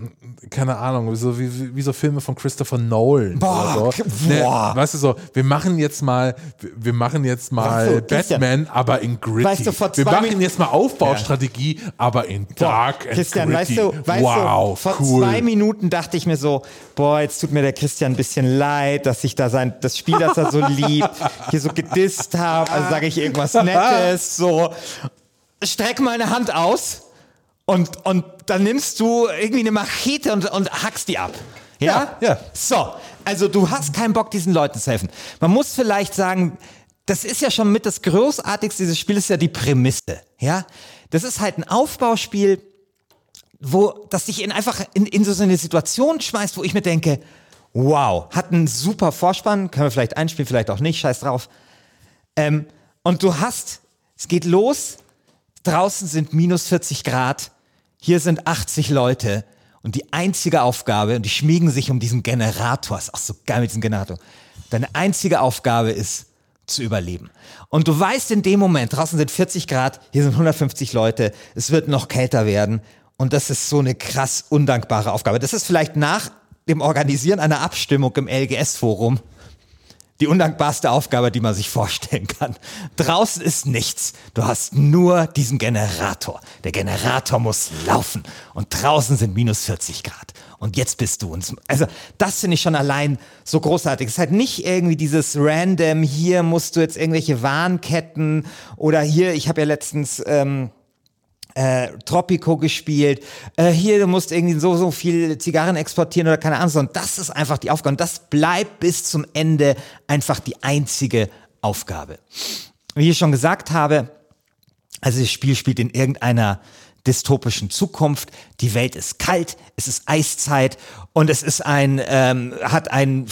[SPEAKER 2] keine Ahnung, so wie, wie, so Filme von Christopher Nolan.
[SPEAKER 1] Boah,
[SPEAKER 2] so. Ne,
[SPEAKER 1] boah.
[SPEAKER 2] weißt du so, wir machen jetzt mal, wir- wir machen jetzt mal
[SPEAKER 1] so.
[SPEAKER 2] Batman, aber in gritty.
[SPEAKER 1] Weißt du, vor
[SPEAKER 2] wir
[SPEAKER 1] zwei
[SPEAKER 2] machen
[SPEAKER 1] Minuten-
[SPEAKER 2] jetzt mal Aufbaustrategie, aber in dark and
[SPEAKER 1] Christian, weißt
[SPEAKER 2] gritty.
[SPEAKER 1] du, weißt
[SPEAKER 2] wow,
[SPEAKER 1] du, vor
[SPEAKER 2] cool.
[SPEAKER 1] zwei Minuten dachte ich mir so, boah, jetzt tut mir der Christian ein bisschen leid, dass ich da sein, das Spiel, das er so *laughs* liebt, hier so gedisst habe, also sage ich irgendwas Nettes, so, streck meine Hand aus und, und dann nimmst du irgendwie eine Machete und, und hackst die ab. Ja?
[SPEAKER 2] Ja, ja.
[SPEAKER 1] So, also du hast keinen Bock, diesen Leuten zu helfen. Man muss vielleicht sagen, das ist ja schon mit das Großartigste dieses Spiels, ist ja die Prämisse. Ja? Das ist halt ein Aufbauspiel, wo das dich in einfach in, in so eine Situation schmeißt, wo ich mir denke, wow, hat einen super Vorspann, können wir vielleicht einspielen, vielleicht auch nicht, scheiß drauf. Ähm, und du hast, es geht los, draußen sind minus 40 Grad, hier sind 80 Leute und die einzige Aufgabe, und die schmiegen sich um diesen Generator, ist auch so geil mit diesem Generator, deine einzige Aufgabe ist, zu überleben. Und du weißt in dem Moment, draußen sind 40 Grad, hier sind 150 Leute, es wird noch kälter werden und das ist so eine krass undankbare Aufgabe. Das ist vielleicht nach dem Organisieren einer Abstimmung im LGS-Forum die undankbarste Aufgabe, die man sich vorstellen kann. Draußen ist nichts. Du hast nur diesen Generator. Der Generator muss laufen. Und draußen sind minus 40 Grad. Und jetzt bist du uns. Also, das finde ich schon allein so großartig. Es ist halt nicht irgendwie dieses random, hier musst du jetzt irgendwelche Warnketten oder hier, ich habe ja letztens. Ähm, äh, Tropico gespielt. Äh, hier, du musst irgendwie so, so viel Zigarren exportieren oder keine Ahnung, sondern das ist einfach die Aufgabe. Und das bleibt bis zum Ende einfach die einzige Aufgabe. Wie ich schon gesagt habe, also das Spiel spielt in irgendeiner dystopischen Zukunft. Die Welt ist kalt, es ist Eiszeit und es ist ein ähm, hat ein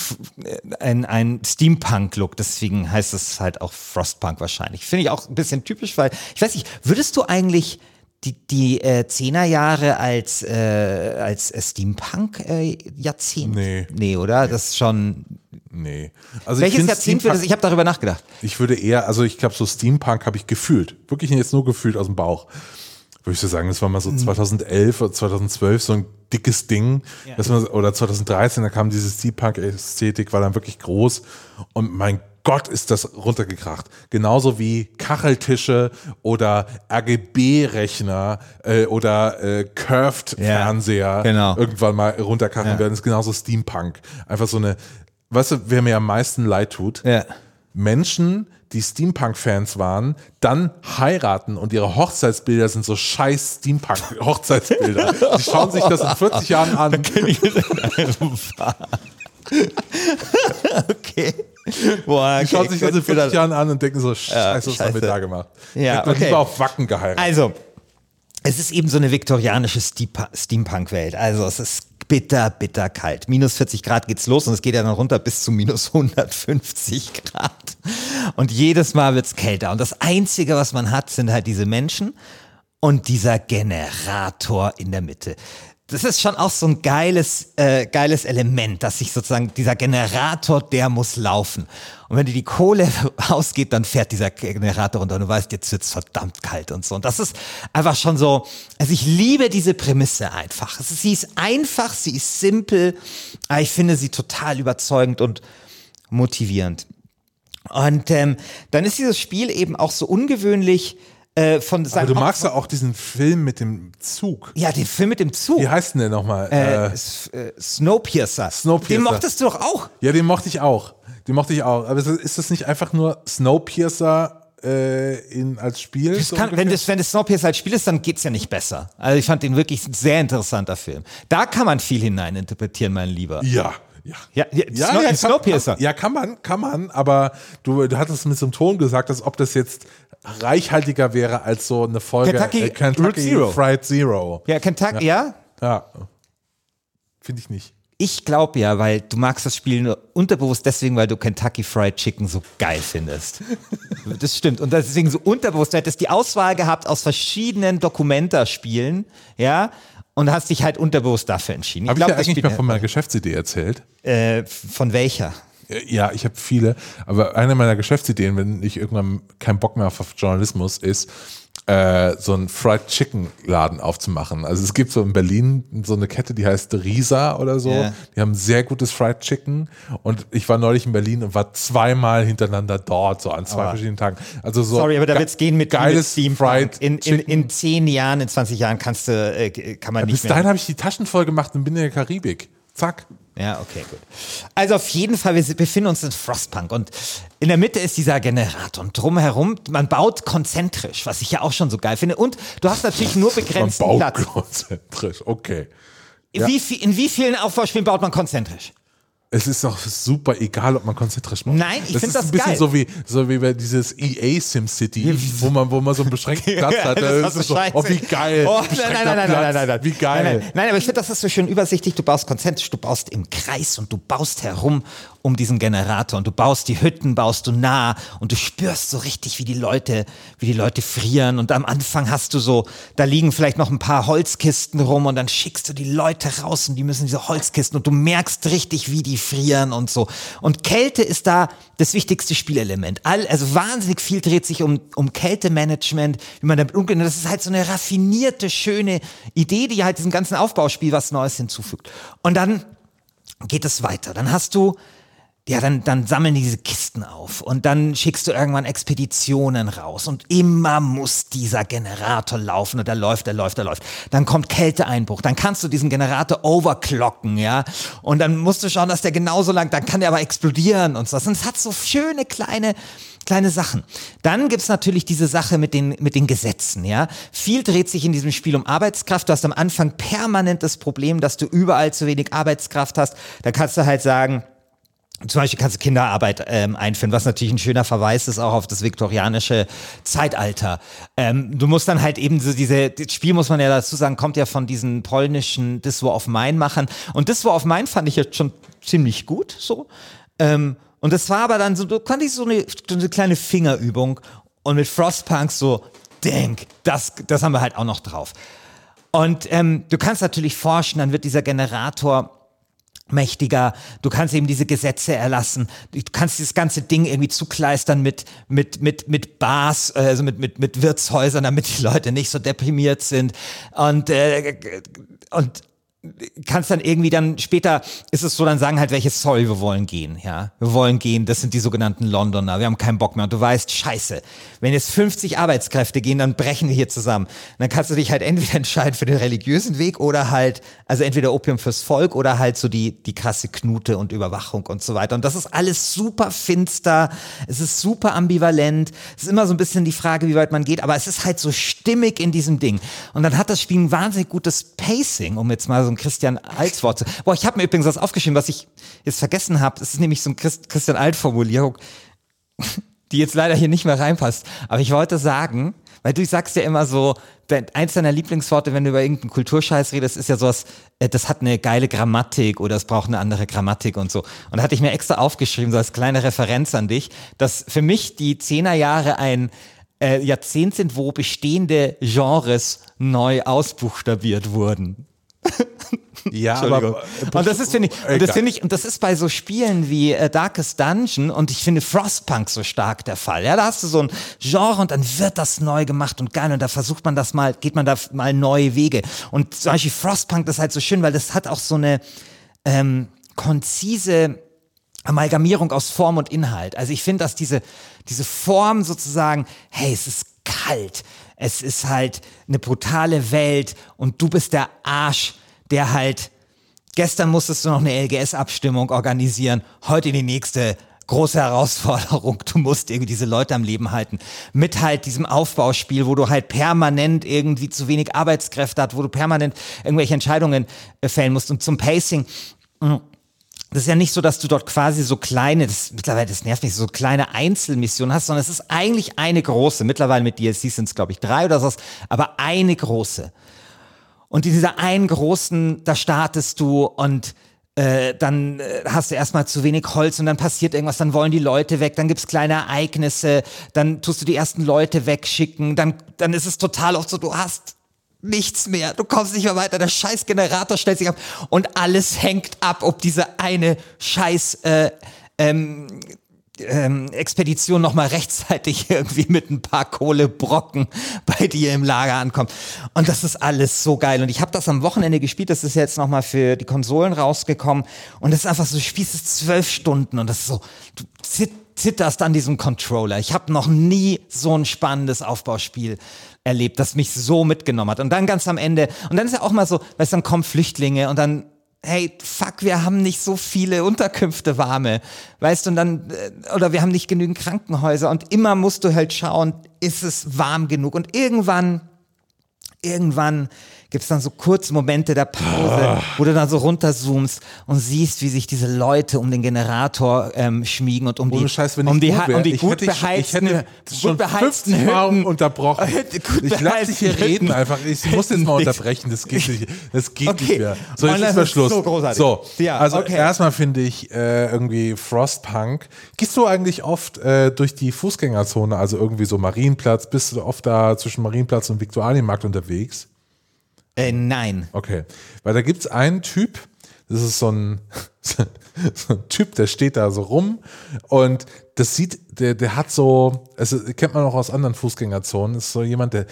[SPEAKER 1] ein, ein Steampunk-Look. Deswegen heißt es halt auch Frostpunk wahrscheinlich. Finde ich auch ein bisschen typisch, weil ich weiß nicht, würdest du eigentlich die, die äh, Zehnerjahre als, äh, als äh, Steampunk-Jahrzehnt?
[SPEAKER 2] Nee.
[SPEAKER 1] Nee, oder? Das ist schon.
[SPEAKER 2] Nee. Also
[SPEAKER 1] Welches Jahrzehnt wird das? Ich habe darüber nachgedacht.
[SPEAKER 2] Ich würde eher, also ich glaube, so Steampunk habe ich gefühlt. Wirklich jetzt nur gefühlt aus dem Bauch. Würde ich so sagen, das war
[SPEAKER 1] Mhm.
[SPEAKER 2] mal so 2011 oder 2012 so ein dickes Ding. Dass man, oder 2013, da kam diese Steampunk-Ästhetik, war dann wirklich groß. Und mein Gott, ist das runtergekracht. Genauso wie Kacheltische oder RGB-Rechner äh, oder äh, Curved-Fernseher
[SPEAKER 1] genau.
[SPEAKER 2] irgendwann mal runterkacheln werden. Das ist genauso Steampunk. Einfach so eine, weißt du, wer mir am meisten leid tut?
[SPEAKER 1] Ja.
[SPEAKER 2] Menschen, die Steampunk-Fans waren, dann heiraten und ihre Hochzeitsbilder sind so scheiß Steampunk-Hochzeitsbilder. *laughs* Die schauen sich das in 40 Jahren an. *laughs* *laughs*
[SPEAKER 1] okay. Boah, okay.
[SPEAKER 2] Die schauen sich das in
[SPEAKER 1] Gut,
[SPEAKER 2] 40 Jahren an und denken so, scheiße, was haben wir da gemacht?
[SPEAKER 1] Ja, okay.
[SPEAKER 2] lieber auf Wacken geheiratet.
[SPEAKER 1] Also, es ist eben so eine viktorianische Steampunk-Welt. Also, es ist bitter, bitter kalt. Minus 40 Grad geht's los und es geht ja dann runter bis zu minus 150 Grad. Und jedes Mal wird's kälter. Und das Einzige, was man hat, sind halt diese Menschen und dieser Generator in der Mitte. Das ist schon auch so ein geiles, äh, geiles Element, dass sich sozusagen dieser Generator, der muss laufen. Und wenn dir die Kohle *laughs* ausgeht, dann fährt dieser Generator runter und du weißt, jetzt wird's verdammt kalt und so. Und das ist einfach schon so, also ich liebe diese Prämisse einfach. Ist, sie ist einfach, sie ist simpel, aber ich finde sie total überzeugend und motivierend. Und ähm, dann ist dieses Spiel eben auch so ungewöhnlich äh, von
[SPEAKER 2] Aber
[SPEAKER 1] seinem
[SPEAKER 2] du magst ja auch diesen Film mit dem Zug.
[SPEAKER 1] ja, den Film mit dem Zug.
[SPEAKER 2] Wie heißt denn der nochmal?
[SPEAKER 1] Äh,
[SPEAKER 2] Äh,
[SPEAKER 1] äh, Snowpiercer.
[SPEAKER 2] Snowpiercer.
[SPEAKER 1] Den mochtest du doch auch.
[SPEAKER 2] ja, den mochte ich auch. Den mochte ich auch. Aber ist das- nicht einfach nur Snowpiercer äh, in, als Spiel?
[SPEAKER 1] Das
[SPEAKER 2] so
[SPEAKER 1] kann, wenn,
[SPEAKER 2] ungefähr?
[SPEAKER 1] das, wenn das Snowpiercer als Spiel ist, dann geht's ja nicht besser. Also ich fand den wirklich ein sehr interessanter Film. Da kann man viel hineininterpretieren, mein Lieber.
[SPEAKER 2] ja. Ja.
[SPEAKER 1] Ja, ja, Snow,
[SPEAKER 2] kann-
[SPEAKER 1] Snowpiercer.
[SPEAKER 2] Ja, kann man, kann man, aber du, du hattest mit so einem Ton gesagt, als ob das jetzt reichhaltiger wäre als so eine Folge
[SPEAKER 1] Kentucky
[SPEAKER 2] äh, Kentucky
[SPEAKER 1] Zero.
[SPEAKER 2] Fried Zero.
[SPEAKER 1] Ja, Kentucky, ja?
[SPEAKER 2] Ja. Finde ich nicht.
[SPEAKER 1] Ich glaube ja, weil du magst das Spiel nur unterbewusst deswegen, weil du Kentucky Fried Chicken so geil findest. *laughs* das stimmt. Und deswegen so unterbewusst. Du hättest die Auswahl gehabt aus verschiedenen Documenta-Spielen, ja, und hast dich halt unterbewusst dafür entschieden.
[SPEAKER 2] Habe ich,
[SPEAKER 1] glaub,
[SPEAKER 2] dir eigentlich mal von meiner Geschäftsidee erzählt?
[SPEAKER 1] äh, von welcher?
[SPEAKER 2] Ja, ich habe viele, aber eine meiner Geschäftsideen, wenn ich irgendwann keinen Bock mehr auf Journalismus, ist, äh, so einen Fried Chicken Laden aufzumachen. Also es gibt so in Berlin so eine Kette, die heißt Risa oder so.
[SPEAKER 1] Ja.
[SPEAKER 2] Die haben sehr gutes Fried Chicken und ich war neulich in Berlin und war zweimal hintereinander dort, so an zwei verschiedenen Tagen. Also so
[SPEAKER 1] Sorry, aber da
[SPEAKER 2] ge-
[SPEAKER 1] wird's gehen mit,
[SPEAKER 2] geiles
[SPEAKER 1] mit.
[SPEAKER 2] Fried
[SPEAKER 1] in, in, in zehn Jahren, in 20 Jahren kannst du, äh, kann man
[SPEAKER 2] Bis
[SPEAKER 1] nicht
[SPEAKER 2] dahin
[SPEAKER 1] mehr.
[SPEAKER 2] habe ich die Taschen voll gemacht und bin in der Karibik. Zack.
[SPEAKER 1] Ja, okay, gut. Also auf jeden Fall, wir befinden uns in Frostpunk und in der Mitte ist dieser Generator und drumherum, man baut konzentrisch, was ich ja auch schon so geil finde. Und du hast natürlich nur
[SPEAKER 2] Man
[SPEAKER 1] begrenzten
[SPEAKER 2] baut
[SPEAKER 1] Platz.
[SPEAKER 2] konzentrisch. Okay.
[SPEAKER 1] Wie, viel- in wie vielen Aufbauspielen baut man konzentrisch?
[SPEAKER 2] Es ist doch super egal, ob man konzentrisch macht.
[SPEAKER 1] Nein, ich
[SPEAKER 2] das
[SPEAKER 1] find
[SPEAKER 2] ist
[SPEAKER 1] das
[SPEAKER 2] ein bisschen
[SPEAKER 1] geil.
[SPEAKER 2] so wie so wie bei dieses EA SimCity, wo man wo man so einen beschränkten *laughs* Platz hat.
[SPEAKER 1] das
[SPEAKER 2] Da
[SPEAKER 1] war
[SPEAKER 2] ist
[SPEAKER 1] so
[SPEAKER 2] oh wie geil.
[SPEAKER 1] Oh, nein, nein, nein, nein, nein, nein, nein.
[SPEAKER 2] Wie geil.
[SPEAKER 1] Nein, nein, nein, aber ich finde, das ist so schön übersichtlich. Du baust konzentrisch, du baust im Kreis und du baust herum um diesen Generator und du baust die Hütten, baust du nah und du spürst so richtig, wie die Leute, wie die Leute frieren und am Anfang hast du so, da liegen vielleicht noch ein paar Holzkisten rum und dann schickst du die Leute raus und die müssen diese Holzkisten und du merkst richtig, wie die frieren und so. Und Kälte ist da das wichtigste Spielelement. All, also wahnsinnig viel dreht sich um, um Kältemanagement, wie man damit umgeht. Das ist halt so eine raffinierte, schöne Idee, die halt diesem ganzen Aufbauspiel was Neues hinzufügt. Und dann geht es weiter. Dann hast du, ja, dann, dann sammeln die diese Kisten auf und dann schickst du irgendwann Expeditionen raus und immer muss dieser Generator laufen und er läuft, er läuft, er läuft. Dann kommt Kälteeinbruch, dann kannst du diesen Generator overclocken, ja, und dann musst du schauen, dass der genauso lang, dann kann der aber explodieren und so. Und es hat so schöne kleine, kleine Sachen. Dann gibt's natürlich diese Sache mit den, mit den Gesetzen, ja. Viel dreht sich in diesem Spiel um Arbeitskraft. Du hast am Anfang permanent das Problem, dass du überall zu wenig Arbeitskraft hast. Da kannst du halt sagen, zum Beispiel kannst du Kinderarbeit ähm, einführen, was natürlich ein schöner Verweis ist auch auf das viktorianische Zeitalter. Ähm, du musst dann halt eben so diese, das Spiel muss man ja dazu sagen, kommt ja von diesen polnischen This War of Mine Machern. Und This War of Mine fand ich jetzt schon ziemlich gut, so. Ähm, und das war aber dann so, du konntest so eine, so eine kleine Fingerübung und mit Frostpunk so, denk, das, das haben wir halt auch noch drauf. Und ähm, du kannst natürlich forschen, dann wird dieser Generator mächtiger, du kannst eben diese Gesetze erlassen, du kannst dieses ganze Ding irgendwie zukleistern mit, mit, mit, mit Bars, äh, also mit, mit, mit Wirtshäusern, damit die Leute nicht so deprimiert sind. Und, äh, und kannst dann irgendwie dann später ist es so, dann sagen halt, welches Zoll wir wollen gehen, ja. Wir wollen gehen, das sind die sogenannten Londoner, wir haben keinen Bock mehr. Und du weißt, scheiße, wenn jetzt 50 Arbeitskräfte gehen, dann brechen wir hier zusammen. Und dann kannst du dich halt entweder *laughs* entscheiden für den religiösen Weg oder halt, also entweder Opium fürs Volk oder halt so die, die krasse Knute und Überwachung und so weiter. Und das ist alles super finster, es ist super ambivalent, es ist immer so ein bisschen die Frage, wie weit man geht, aber es ist halt so stimmig in diesem Ding. Und dann hat das Spiel ein wahnsinnig gutes Pacing, um jetzt mal so ein Christian Alt-Wort. Boah, ich habe mir übrigens was aufgeschrieben, was ich jetzt vergessen habe. Das ist nämlich so ein Christ Christian Alt-Formulierung, *laughs* die jetzt leider hier nicht mehr reinpasst. Aber ich wollte sagen, weil du sagst ja immer so, eins deiner Lieblingsworte, wenn du über irgendeinen Kulturscheiß redest, ist ja sowas, äh, das hat eine geile Grammatik oder es braucht eine andere Grammatik und so. Und da hatte ich mir extra aufgeschrieben, so als kleine Referenz an dich, dass für mich die Zehnerjahre ein äh, Jahrzehnt sind, wo bestehende Genres neu ausbuchstabiert wurden.
[SPEAKER 2] Ja, aber
[SPEAKER 1] und das ist finde ich, und das finde ich, und das ist bei so Spielen wie äh, Darkest Dungeon und ich finde Frostpunk so stark der Fall. Ja, da hast du so ein Genre und dann wird das neu gemacht und geil und da versucht man das mal, geht man da mal neue Wege. Und zum Beispiel Frostpunk das ist halt so schön, weil das hat auch so eine ähm, konzise Amalgamierung aus Form und Inhalt. Also ich finde, dass diese, diese Form sozusagen, hey, es ist kalt, es ist halt eine brutale Welt und du bist der Arsch, der halt, gestern musstest du noch eine LGS-Abstimmung organisieren, heute die nächste große Herausforderung. Du musst irgendwie diese Leute am Leben halten. Mit halt diesem Aufbauspiel, wo du halt permanent irgendwie zu wenig Arbeitskräfte hast, wo du permanent irgendwelche Entscheidungen äh, fällen musst. Und zum Pacing, das ist ja nicht so, dass du dort quasi so kleine, das, mittlerweile, das nervt mich, so kleine Einzelmissionen hast, sondern es ist eigentlich eine große. Mittlerweile mit DLCs sind es, glaube ich, drei oder so, aber eine große. Und in dieser einen großen, da startest du und äh, dann äh, hast du erstmal zu wenig Holz und dann passiert irgendwas, dann wollen die Leute weg, dann gibt's kleine Ereignisse, dann tust du die ersten Leute wegschicken, dann, dann ist es total oft so, du hast nichts mehr, du kommst nicht mehr weiter, der scheiß Generator stellt sich ab und alles hängt ab, ob diese eine scheiß äh, ähm, ähm, Expedition nochmal rechtzeitig *laughs* irgendwie mit ein paar Kohlebrocken bei dir im Lager ankommt. Und das ist alles so geil. Und ich habe das am Wochenende gespielt, das ist jetzt nochmal für die Konsolen rausgekommen. Und das ist einfach so, du spielst es zwölf Stunden und das ist so, du zit zitterst an diesem Controller. Ich habe noch nie so ein spannendes Aufbauspiel erlebt, das mich so mitgenommen hat. Und dann ganz am Ende, und dann ist ja auch mal so, weißt du, dann kommen Flüchtlinge und dann hey, fuck, wir haben nicht so viele Unterkünfte warme, weißt du, und dann, äh, oder wir haben nicht genügend Krankenhäuser und immer musst du halt schauen, ist es warm genug und irgendwann, irgendwann gibt's dann so kurze Momente der Pause, wo du dann so runterzoomst und siehst, wie sich diese Leute um den Generator ähm, schmiegen und um
[SPEAKER 2] Ohne
[SPEAKER 1] die,
[SPEAKER 2] Scheiß,
[SPEAKER 1] um
[SPEAKER 2] ich
[SPEAKER 1] die,
[SPEAKER 2] wär,
[SPEAKER 1] um die gut
[SPEAKER 2] hätte, ich, ich
[SPEAKER 1] beheizten,
[SPEAKER 2] hätte *laughs* schon
[SPEAKER 1] gut beheizten
[SPEAKER 2] 50 Mal
[SPEAKER 1] Hütten.
[SPEAKER 2] unterbrochen. *laughs* Ich lasse dich hier
[SPEAKER 1] beheizten
[SPEAKER 2] reden
[SPEAKER 1] Hütten.
[SPEAKER 2] einfach. Ich muss jetzt mal *laughs* unterbrechen. Das geht nicht. Das geht
[SPEAKER 1] Okay.
[SPEAKER 2] nicht mehr. So, jetzt ist
[SPEAKER 1] ist
[SPEAKER 2] Schluss.
[SPEAKER 1] so großartig.
[SPEAKER 2] So,
[SPEAKER 1] Ja,
[SPEAKER 2] also
[SPEAKER 1] okay.
[SPEAKER 2] erstmal finde ich äh, irgendwie Frostpunk. Gehst du eigentlich oft äh, durch die Fußgängerzone, also irgendwie so Marienplatz, bist du oft da zwischen Marienplatz und Viktualienmarkt unterwegs?
[SPEAKER 1] Äh, nein.
[SPEAKER 2] Okay, weil da gibt's einen Typ, das ist so ein, *laughs* so ein Typ, der steht da so rum und das sieht, der, der hat so, also kennt man auch aus anderen Fußgängerzonen, ist so jemand, der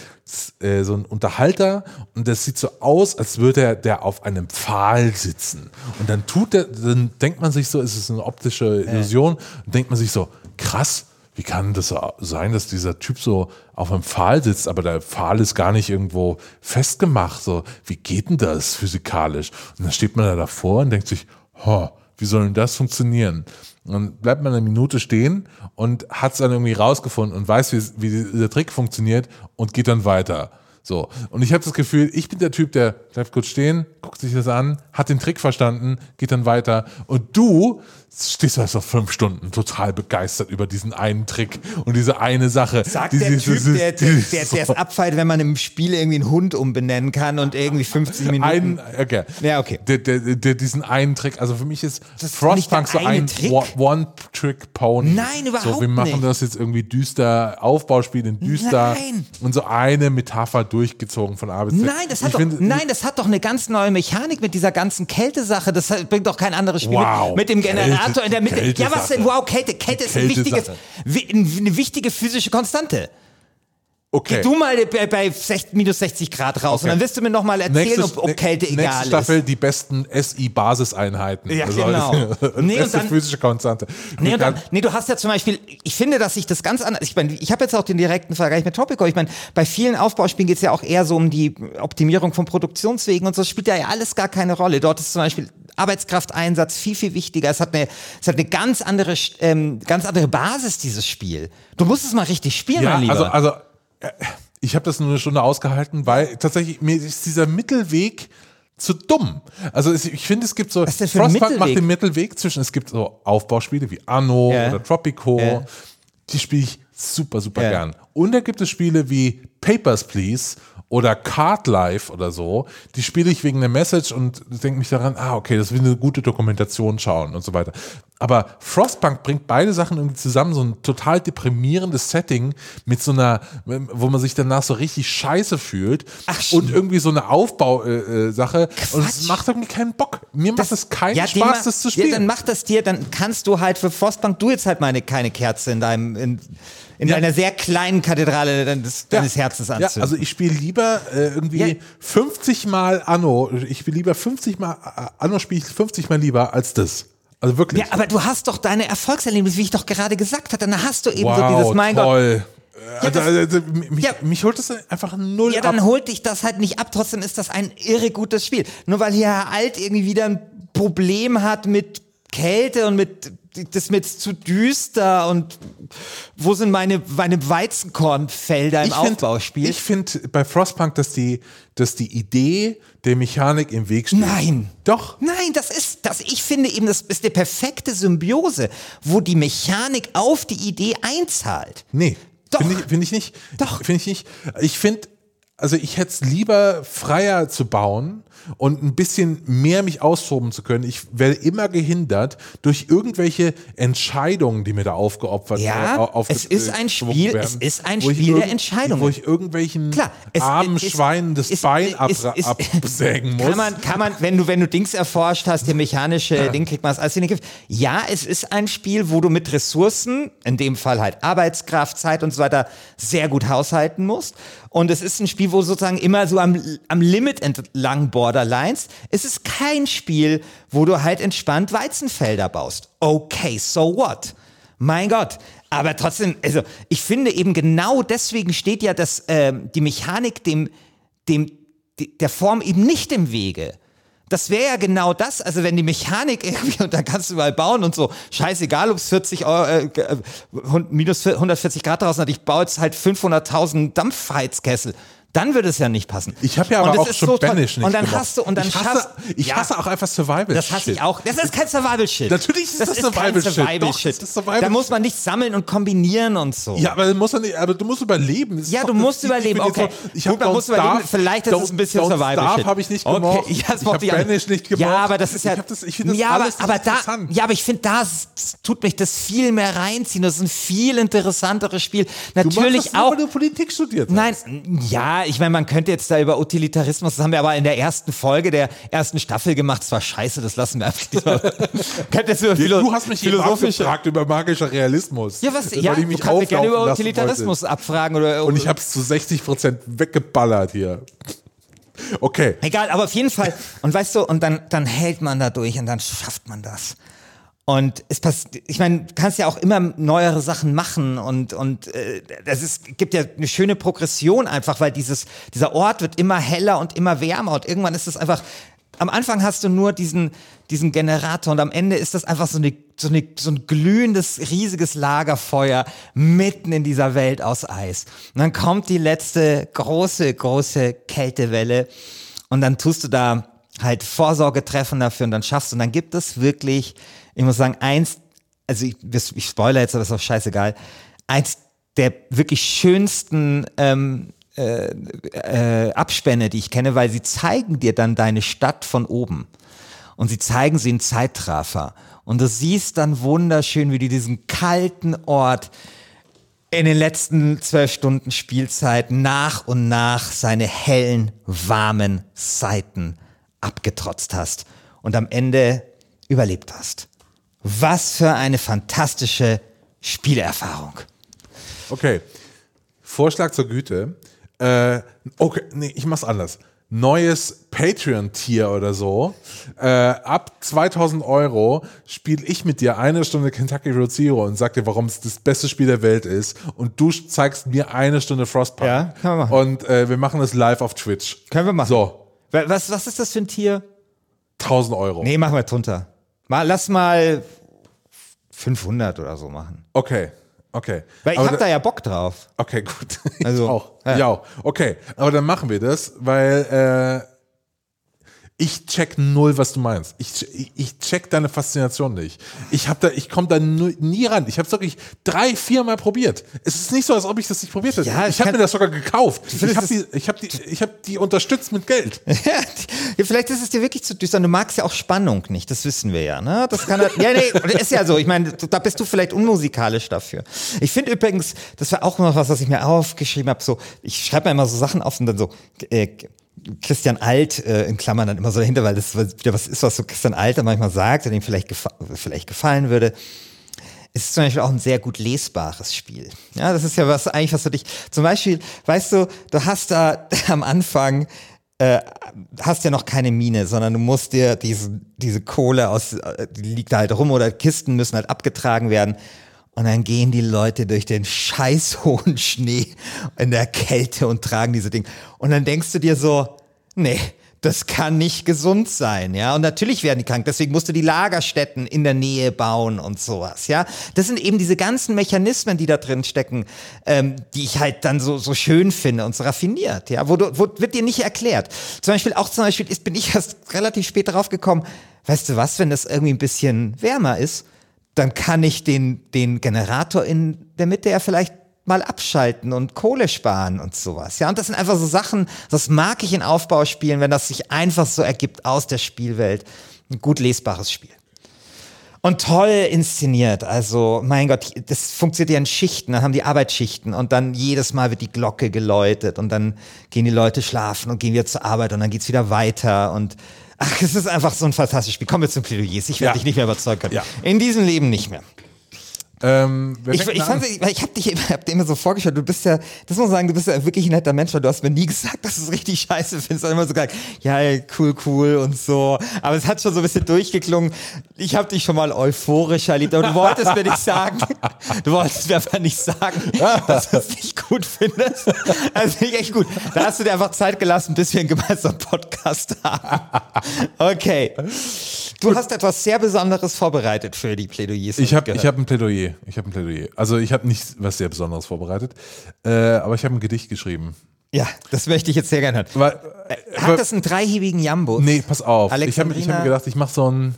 [SPEAKER 2] äh, so ein Unterhalter und das sieht so aus, als würde er der auf einem Pfahl sitzen. Und dann tut er, dann denkt man sich so, es ist eine optische Illusion, und denkt man sich so, krass, wie kann das sein, dass dieser Typ so auf einem Pfahl sitzt, aber der Pfahl ist gar nicht irgendwo festgemacht. So, wie geht denn das physikalisch? Und dann steht man da davor und denkt sich, ho, wie soll denn das funktionieren? Und dann bleibt man eine Minute stehen und hat es dann irgendwie rausgefunden und weiß, wie, wie der Trick funktioniert und geht dann weiter. So. Und ich habe das Gefühl, ich bin der Typ, der bleibt kurz stehen, guckt sich das an, hat den Trick verstanden, geht dann weiter. Und du stehst also fünf Stunden total begeistert über diesen einen Trick und diese eine Sache.
[SPEAKER 1] Sagt
[SPEAKER 2] die,
[SPEAKER 1] der Typ,
[SPEAKER 2] die-
[SPEAKER 1] der, der, der, der es abfeilt, wenn man im Spiel irgendwie einen Hund umbenennen kann und irgendwie 50 Minuten.
[SPEAKER 2] einen, okay.
[SPEAKER 1] Ja, okay.
[SPEAKER 2] Der, der, der, diesen einen Trick, also für mich ist
[SPEAKER 1] ist nicht
[SPEAKER 2] Frostpunk so ein
[SPEAKER 1] Trick.
[SPEAKER 2] One- One-Trick-Pony.
[SPEAKER 1] Nein,
[SPEAKER 2] So,
[SPEAKER 1] überhaupt
[SPEAKER 2] wir machen
[SPEAKER 1] nicht.
[SPEAKER 2] das jetzt irgendwie düster, Aufbauspiel in düster
[SPEAKER 1] Nein.
[SPEAKER 2] und so eine Metapher durchgezogen von A bis Z.
[SPEAKER 1] Nein, das hat
[SPEAKER 2] Ich
[SPEAKER 1] doch,
[SPEAKER 2] finde-
[SPEAKER 1] nein, das hat doch eine ganz neue Mechanik mit dieser ganzen Kältesache. Das bringt doch kein anderes Spiel
[SPEAKER 2] Wow.
[SPEAKER 1] mit, mit dem Generator
[SPEAKER 2] Kälte-
[SPEAKER 1] in der Mitte. Ja, was denn? Wow, Kälte. Kälte ist ein wichtiges, wi- eine wichtige physische Konstante.
[SPEAKER 2] Okay.
[SPEAKER 1] Geh du mal bei, bei 60, minus 60 Grad raus und
[SPEAKER 2] Okay.
[SPEAKER 1] dann wirst du mir noch mal erzählen, ob, ob Kälte
[SPEAKER 2] nächste
[SPEAKER 1] egal
[SPEAKER 2] Staffel
[SPEAKER 1] ist.
[SPEAKER 2] die besten SI-Basiseinheiten.
[SPEAKER 1] Ja, genau. *laughs* Nee, und dann-
[SPEAKER 2] physische Konstante.
[SPEAKER 1] Nee,
[SPEAKER 2] Du
[SPEAKER 1] und dann, nee, du hast ja zum Beispiel, ich finde, dass sich das ganz anders, ich meine, ich habe jetzt auch den direkten Vergleich mit Tropico, ich meine, bei vielen Aufbauspielen geht es ja auch eher so um die Optimierung von Produktionswegen und so, das spielt ja alles gar keine Rolle. Dort ist zum Beispiel Arbeitskrafteinsatz viel, viel wichtiger. Es hat eine, es hat eine ganz andere, ähm, ganz andere Basis, dieses Spiel. Du musst es mal richtig spielen,
[SPEAKER 2] ja,
[SPEAKER 1] mein Lieber.
[SPEAKER 2] also, also ich habe das nur eine Stunde ausgehalten, weil tatsächlich mir ist dieser Mittelweg zu dumm. Also ich finde, es gibt so, Frostpunk macht den Mittelweg zwischen, es gibt so Aufbauspiele wie Anno
[SPEAKER 1] Ja.
[SPEAKER 2] oder Tropico,
[SPEAKER 1] Ja.
[SPEAKER 2] die spiele ich super, super
[SPEAKER 1] Ja.
[SPEAKER 2] gern. Und dann gibt es Spiele wie Papers, Please oder Card Life oder so. Die spiele ich wegen der Message und denke mich daran, ah, okay, das will eine gute Dokumentation schauen und so weiter. Aber Frostpunk bringt beide Sachen irgendwie zusammen, so ein total deprimierendes Setting mit so einer, wo man sich danach so richtig scheiße fühlt
[SPEAKER 1] Ach,
[SPEAKER 2] und irgendwie so eine Aufbausache äh, Sache. und es macht irgendwie keinen Bock. Mir macht es keinen
[SPEAKER 1] den
[SPEAKER 2] Spaß, das zu
[SPEAKER 1] Ja,
[SPEAKER 2] spielen.
[SPEAKER 1] dann mach das dir, dann kannst du halt für Frostbank, du jetzt halt meine keine Kerze in deinem, in, in
[SPEAKER 2] Ja.
[SPEAKER 1] deiner sehr kleinen Kathedrale deines, deines Herzens anzünden.
[SPEAKER 2] Ja, also ich spiele lieber äh, irgendwie
[SPEAKER 1] Ja.
[SPEAKER 2] 50 Mal Anno. Ich spiele lieber 50 Mal äh, Anno spiele ich 50 Mal lieber als das. Also wirklich.
[SPEAKER 1] Ja, aber du hast doch deine Erfolgserlebnisse, wie ich doch gerade gesagt hatte. Dann hast du eben
[SPEAKER 2] wow,
[SPEAKER 1] so dieses, mein Gott.
[SPEAKER 2] toll. Also,
[SPEAKER 1] das-
[SPEAKER 2] also, mich,
[SPEAKER 1] Ja.
[SPEAKER 2] mich holt das einfach null
[SPEAKER 1] Ja, dann
[SPEAKER 2] ab.
[SPEAKER 1] holt dich das halt nicht ab. Trotzdem ist das ein irre gutes Spiel. Nur weil hier Herr Alt irgendwie wieder ein Problem hat mit Kälte und mit das ist mir jetzt zu düster und wo sind meine, meine Weizenkornfelder im
[SPEAKER 2] Ich find-
[SPEAKER 1] Aufbauspiel?
[SPEAKER 2] Ich finde bei Frostpunk, dass die, dass die Idee der Mechanik im Weg steht.
[SPEAKER 1] Nein.
[SPEAKER 2] Doch.
[SPEAKER 1] Nein, das ist, das, ich finde eben, das ist die perfekte Symbiose, wo die Mechanik auf die Idee einzahlt.
[SPEAKER 2] Nee,
[SPEAKER 1] Doch.
[SPEAKER 2] finde ich, find ich nicht.
[SPEAKER 1] Doch.
[SPEAKER 2] Finde ich nicht. Ich finde, also ich hätte es lieber freier zu bauen und ein bisschen mehr mich austoben zu können. Ich werde immer gehindert durch irgendwelche Entscheidungen, die mir da aufgeopfert
[SPEAKER 1] Ja,
[SPEAKER 2] äh, auf,
[SPEAKER 1] es ist ein
[SPEAKER 2] geschwungen
[SPEAKER 1] Spiel-
[SPEAKER 2] werden,
[SPEAKER 1] es ist ein Spiel der Entscheidungen.
[SPEAKER 2] Wo ich irgendwelchen
[SPEAKER 1] Klar, es
[SPEAKER 2] armen
[SPEAKER 1] ist-
[SPEAKER 2] Schweinen das
[SPEAKER 1] ist-
[SPEAKER 2] Bein
[SPEAKER 1] ist-
[SPEAKER 2] absägen *laughs* muss.
[SPEAKER 1] Kann man, kann man, wenn du, wenn du Dings erforscht hast, hier mechanische Ding kriegt man es den Griff. Ja, es ist ein Spiel, wo du mit Ressourcen, in dem Fall halt Arbeitskraft, Zeit und so weiter, sehr gut haushalten musst. Und es ist ein Spiel, wo sozusagen immer so am, am Limit entlang Borderlines. Es ist kein Spiel, wo du halt entspannt Weizenfelder baust. Okay, so what? Mein Gott. Aber trotzdem, also ich finde eben genau deswegen steht ja das, ähm, die Mechanik dem, dem, de- der Form eben nicht im Wege. Das wäre ja genau das, also wenn die Mechanik irgendwie, *laughs* und dann kannst du mal bauen und so, scheißegal, ob es 40 Euro, äh, äh, minus 140 Grad draußen hat, ich baue jetzt halt 500.000 Dampfheizkessel. Dann würde es ja nicht passen.
[SPEAKER 2] ich habe ja aber
[SPEAKER 1] das
[SPEAKER 2] auch
[SPEAKER 1] ist
[SPEAKER 2] schon
[SPEAKER 1] so toll.
[SPEAKER 2] Banish nicht
[SPEAKER 1] Und dann
[SPEAKER 2] gemacht.
[SPEAKER 1] hast du, und dann
[SPEAKER 2] ich hasse,
[SPEAKER 1] schaffst
[SPEAKER 2] ich
[SPEAKER 1] ja,
[SPEAKER 2] hasse auch einfach Survival
[SPEAKER 1] das hasse ich
[SPEAKER 2] Shit.
[SPEAKER 1] auch. Das ist kein Survival-Shit.
[SPEAKER 2] Natürlich ist das
[SPEAKER 1] kein
[SPEAKER 2] Survival-Shit.
[SPEAKER 1] Survival-Shit.
[SPEAKER 2] Doch, das ist Survival-Shit.
[SPEAKER 1] Da muss man nicht sammeln und kombinieren und so.
[SPEAKER 2] Ja, aber, muss nicht, aber du musst überleben. Das ist
[SPEAKER 1] Ja, du
[SPEAKER 2] das-
[SPEAKER 1] musst überleben, okay.
[SPEAKER 2] so- ich
[SPEAKER 1] Gut, man muss
[SPEAKER 2] Don't
[SPEAKER 1] überleben, vielleicht ist es ein bisschen
[SPEAKER 2] Don't
[SPEAKER 1] Survival
[SPEAKER 2] Starve
[SPEAKER 1] Shit.
[SPEAKER 2] habe ich nicht
[SPEAKER 1] Okay,
[SPEAKER 2] gemocht. *laughs*
[SPEAKER 1] ja, das
[SPEAKER 2] ich habe Banish nicht gemocht.
[SPEAKER 1] Ja, aber das ist ja,
[SPEAKER 2] Ich, das, finde das
[SPEAKER 1] ja,
[SPEAKER 2] alles
[SPEAKER 1] aber, da, ja, aber ich finde, da tut mich das viel mehr reinziehen. Das ist ein viel interessanteres Spiel.
[SPEAKER 2] du machst
[SPEAKER 1] Natürlich
[SPEAKER 2] das nur,
[SPEAKER 1] auch.
[SPEAKER 2] weil du Politik studiert
[SPEAKER 1] Nein,
[SPEAKER 2] hast.
[SPEAKER 1] Ja, ich meine, man könnte jetzt da über Utilitarismus, das haben wir aber in der ersten Folge der ersten Staffel gemacht. Das war scheiße, das lassen wir einfach diesmal. *laughs* Könnte jetzt über Philo
[SPEAKER 2] Du hast mich eben
[SPEAKER 1] philosophische.
[SPEAKER 2] abgefragt über magischer Realismus.
[SPEAKER 1] Ja, was? Ja,
[SPEAKER 2] ich
[SPEAKER 1] du
[SPEAKER 2] mich
[SPEAKER 1] kannst mich gerne über Utilitarismus abfragen oder
[SPEAKER 2] wollte. Und ich habe es zu 60 Prozent weggeballert hier. Okay.
[SPEAKER 1] Egal, aber auf jeden Fall. Und weißt du, und dann, dann hält man da durch und dann schafft man das. Und es passiert, ich meine, du kannst ja auch immer neuere Sachen machen und, und äh, das ist, gibt ja eine schöne Progression einfach, weil dieses, dieser Ort wird immer heller und immer wärmer und irgendwann ist es einfach, am Anfang hast du nur diesen, diesen Generator und am Ende ist das einfach so, eine, so, eine, so ein glühendes, riesiges Lagerfeuer mitten in dieser Welt aus Eis. Und dann kommt die letzte große, große Kältewelle und dann tust du da halt Vorsorge treffen dafür und dann schaffst du und dann gibt es wirklich, ich muss sagen, eins, also ich, ich spoiler jetzt, aber ist auch scheißegal, eins der wirklich schönsten ähm, äh, Abspänne, die ich kenne, weil sie zeigen dir dann deine Stadt von oben. Und sie zeigen sie in Zeitraffer. Und du siehst dann wunderschön, wie die diesen kalten Ort in den letzten zwölf Stunden Spielzeit nach und nach seine hellen, warmen Seiten abgetrotzt hast und am Ende überlebt hast. Was für eine fantastische Spielerfahrung.
[SPEAKER 2] Okay. Vorschlag zur Güte. Äh, okay, nee, ich mach's anders. Neues Patreon-Tier oder so. Äh, ab 2000 Euro spiele ich mit dir eine Stunde Kentucky Road Zero und sag dir, warum es das beste Spiel der Welt ist. Und du zeigst mir eine Stunde Frostpunk.
[SPEAKER 1] Ja, können wir machen.
[SPEAKER 2] Und äh, wir machen das live auf Twitch.
[SPEAKER 1] Können wir machen.
[SPEAKER 2] So,
[SPEAKER 1] Wa- Was, was ist das für ein Tier?
[SPEAKER 2] 1000 Euro.
[SPEAKER 1] Nee, machen wir drunter. Mal, lass mal 500 oder so machen.
[SPEAKER 2] Okay, okay.
[SPEAKER 1] Weil ich
[SPEAKER 2] Aber
[SPEAKER 1] hab da ja Bock drauf.
[SPEAKER 2] Okay, gut.
[SPEAKER 1] Also,
[SPEAKER 2] ich auch.
[SPEAKER 1] ja.
[SPEAKER 2] Ja. Okay, aber dann machen wir das, weil äh, Ich check null, was du meinst. Ich, ich, check deine Faszination nicht. Ich hab da, ich komme da nie ran. Ich habe es wirklich drei, viermal probiert. Es ist nicht so, als ob ich das nicht probiert hätte.
[SPEAKER 1] Ja,
[SPEAKER 2] ich habe mir das sogar gekauft. Ich habe die, ich habe die, ich habe die unterstützt mit Geld. *laughs*
[SPEAKER 1] Ja, vielleicht ist es dir wirklich zu düster. Du magst ja auch Spannung nicht, das wissen wir ja. Ne? Das kann halt, ja, nee, ist ja so. Ich meine, da bist du vielleicht unmusikalisch dafür. Ich finde übrigens, das war auch noch was, was ich mir aufgeschrieben habe. So, ich schreibe mir immer so Sachen auf und dann so. Äh, Christian Alt äh, in Klammern dann immer so dahinter, weil das wieder was ist, was so Christian Alt dann manchmal sagt und ihm vielleicht, gefa vielleicht gefallen würde. Es ist zum Beispiel auch ein sehr gut lesbares Spiel. Ja, das ist ja was eigentlich, was für dich. Zum Beispiel, weißt du, du hast da *laughs* am Anfang äh, hast ja noch keine Mine, sondern du musst dir diese, diese Kohle aus, äh, die liegt da halt rum oder Kisten müssen halt abgetragen werden. Und dann gehen die Leute durch den scheiß hohen Schnee in der Kälte und tragen diese Dinge. Und dann denkst du dir so, nee, das kann nicht gesund sein, ja. Und natürlich werden die krank. Deswegen musst du die Lagerstätten in der Nähe bauen und sowas, ja. Das sind eben diese ganzen Mechanismen, die da drin stecken, ähm, die ich halt dann so, so schön finde und so raffiniert, ja. Wo, du, wo wird dir nicht erklärt. Zum Beispiel auch zum Beispiel ist, bin ich erst relativ spät darauf gekommen, weißt du was, wenn das irgendwie ein bisschen wärmer ist, dann kann ich den, den Generator in der Mitte ja vielleicht mal abschalten und Kohle sparen und sowas. Ja, und das sind einfach so Sachen, das mag ich in Aufbauspielen, wenn das sich einfach so ergibt aus der Spielwelt. Ein gut lesbares Spiel. Und toll inszeniert. Also, mein Gott, das funktioniert ja in Schichten. Dann haben die Arbeitsschichten und dann jedes Mal wird die Glocke geläutet und dann gehen die Leute schlafen und gehen wieder zur Arbeit und dann geht's wieder weiter und ach, es ist einfach so ein fantastisches Spiel. Kommen wir zum Plädoyers. Ich werde
[SPEAKER 2] Ja.
[SPEAKER 1] dich nicht mehr überzeugen können.
[SPEAKER 2] Ja.
[SPEAKER 1] In diesem Leben nicht mehr.
[SPEAKER 2] Ähm,
[SPEAKER 1] Ich, ich, fand, ich, ich habe dich immer, hab dir immer so vorgestellt, du bist ja, das muss man sagen, du bist ja wirklich ein netter Mensch, weil du hast mir nie gesagt, dass du es richtig scheiße findest. Du immer so gesagt, ja, cool, cool und so. Aber es hat schon so ein bisschen durchgeklungen. Ich habe dich schon mal euphorisch erlebt, aber du wolltest mir nicht sagen, *laughs* du wolltest mir einfach nicht sagen, dass du es nicht gut findest. Also nicht echt gut. Da hast du dir einfach Zeit gelassen, bis wir einen gemeinsamen Podcast haben. Okay. Du hast etwas sehr Besonderes vorbereitet für die Plädoyers.
[SPEAKER 2] Ich habe hab ein Plädoyer. Ich habe ein Plädoyer. Also ich habe nicht was sehr Besonderes vorbereitet, äh, aber ich habe ein Gedicht geschrieben.
[SPEAKER 1] Ja, das möchte ich jetzt sehr gerne hören.
[SPEAKER 2] Weil,
[SPEAKER 1] Hat das einen dreihebigen Jambus?
[SPEAKER 2] nee, pass auf. Ich habe hab mir gedacht, ich mache so ein,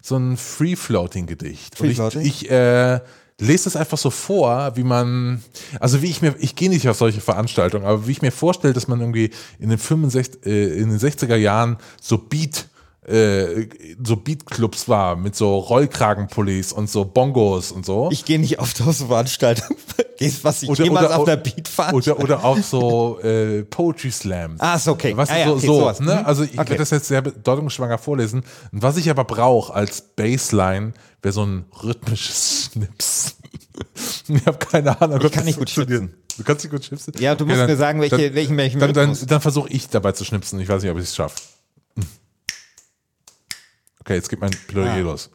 [SPEAKER 2] so ein Free-Floating-Gedicht. Und
[SPEAKER 1] Free-Floating?
[SPEAKER 2] Ich, ich äh, lese das einfach so vor, wie man, also wie ich mir, ich gehe nicht auf solche Veranstaltungen, aber wie ich mir vorstelle, dass man irgendwie in den 65, äh, in den 60er Jahren so Beat äh, so Beatclubs war mit so Rollkragenpullis und so Bongos und so.
[SPEAKER 1] Ich gehe nicht oft auf so Veranstaltungen, *laughs* Gehst, was ich jemals auf einer Beat fand.
[SPEAKER 2] Oder, oder auch so äh, Poetry Slams.
[SPEAKER 1] Ah, ist okay.
[SPEAKER 2] Was
[SPEAKER 1] Ah, ja,
[SPEAKER 2] so,
[SPEAKER 1] okay,
[SPEAKER 2] so
[SPEAKER 1] sowas.
[SPEAKER 2] ne?
[SPEAKER 1] Mhm.
[SPEAKER 2] Also ich
[SPEAKER 1] Okay.
[SPEAKER 2] werde das jetzt sehr bedeutungsschwanger vorlesen. Und was ich aber brauche als Baseline, wäre so ein rhythmisches Schnips. *laughs* ich habe keine Ahnung.
[SPEAKER 1] Ich kann nicht gut
[SPEAKER 2] schnipsen. Du kannst nicht gut schnipsen?
[SPEAKER 1] Ja, du musst mir sagen, welche-
[SPEAKER 2] dann,
[SPEAKER 1] welchen- welchen
[SPEAKER 2] Dann, dann, dann versuche ich dabei zu schnipsen. Ich weiß nicht, ob ich es schaffe. Okay, jetzt geht mein Plädoyer
[SPEAKER 1] Ah.
[SPEAKER 2] los.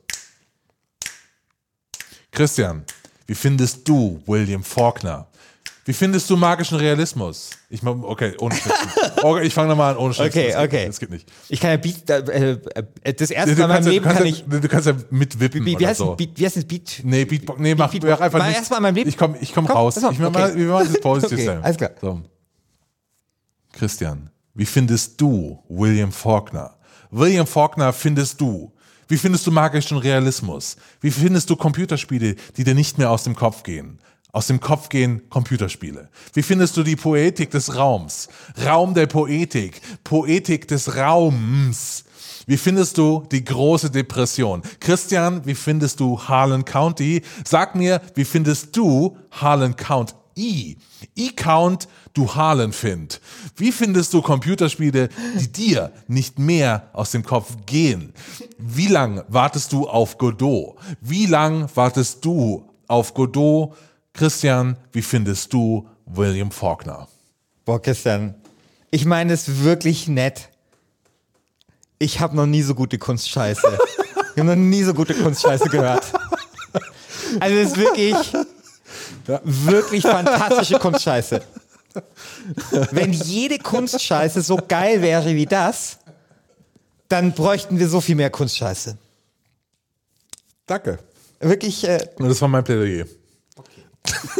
[SPEAKER 2] Christian, wie findest du William Faulkner? Wie findest du magischen Realismus? Ich mach, okay, ohne Schnipsen. *laughs* Okay, ich fange nochmal an ohne Schnipsen.
[SPEAKER 1] Okay,
[SPEAKER 2] das geht,
[SPEAKER 1] okay.
[SPEAKER 2] Das geht nicht.
[SPEAKER 1] Ich kann ja Beat, äh, äh, das erste
[SPEAKER 2] Du
[SPEAKER 1] Mal in meinem
[SPEAKER 2] ja,
[SPEAKER 1] Leben
[SPEAKER 2] ja,
[SPEAKER 1] ich,
[SPEAKER 2] du kannst ja mitwippen
[SPEAKER 1] wie, wie,
[SPEAKER 2] oder
[SPEAKER 1] heißt
[SPEAKER 2] so.
[SPEAKER 1] Beat, wie heißt das Beat?
[SPEAKER 2] Nee, Beatbox, nee, mach,
[SPEAKER 1] Beatbox.
[SPEAKER 2] mach einfach
[SPEAKER 1] Mal
[SPEAKER 2] nicht.
[SPEAKER 1] erst mal mein Beat-
[SPEAKER 2] Ich komme ich komm
[SPEAKER 1] Komm,
[SPEAKER 2] raus. Ich mach
[SPEAKER 1] okay.
[SPEAKER 2] mal, wir machen das *laughs* Positive
[SPEAKER 1] Okay, alles klar.
[SPEAKER 2] So. Christian, wie findest du William Faulkner? William Faulkner findest du. Wie findest du magischen Realismus? Wie findest du Computerspiele, die dir nicht mehr aus dem Kopf gehen? Aus dem Kopf gehen Computerspiele. Wie findest du die Poetik des Raums? Raum der Poetik. Poetik des Raums. Wie findest du die große Depression? Christian, wie findest du Harlan County? Sag mir, wie findest du Harlan County? E-Count, du Harlan find. Wie findest du Computerspiele, die dir nicht mehr aus dem Kopf gehen? Wie lang wartest du auf Godot? Wie lang wartest du auf Godot? Christian, wie findest du William Faulkner?
[SPEAKER 1] Boah, Christian, ich meine es wirklich nett. Ich habe noch nie so gute Kunstscheiße. ich habe noch nie so gute Kunstscheiße gehört. Also es ist wirklich, wirklich fantastische Kunstscheiße. Wenn jede Kunstscheiße so geil wäre wie das, dann bräuchten wir so viel mehr Kunstscheiße.
[SPEAKER 2] Danke.
[SPEAKER 1] Wirklich, äh,
[SPEAKER 2] das war mein Plädoyer.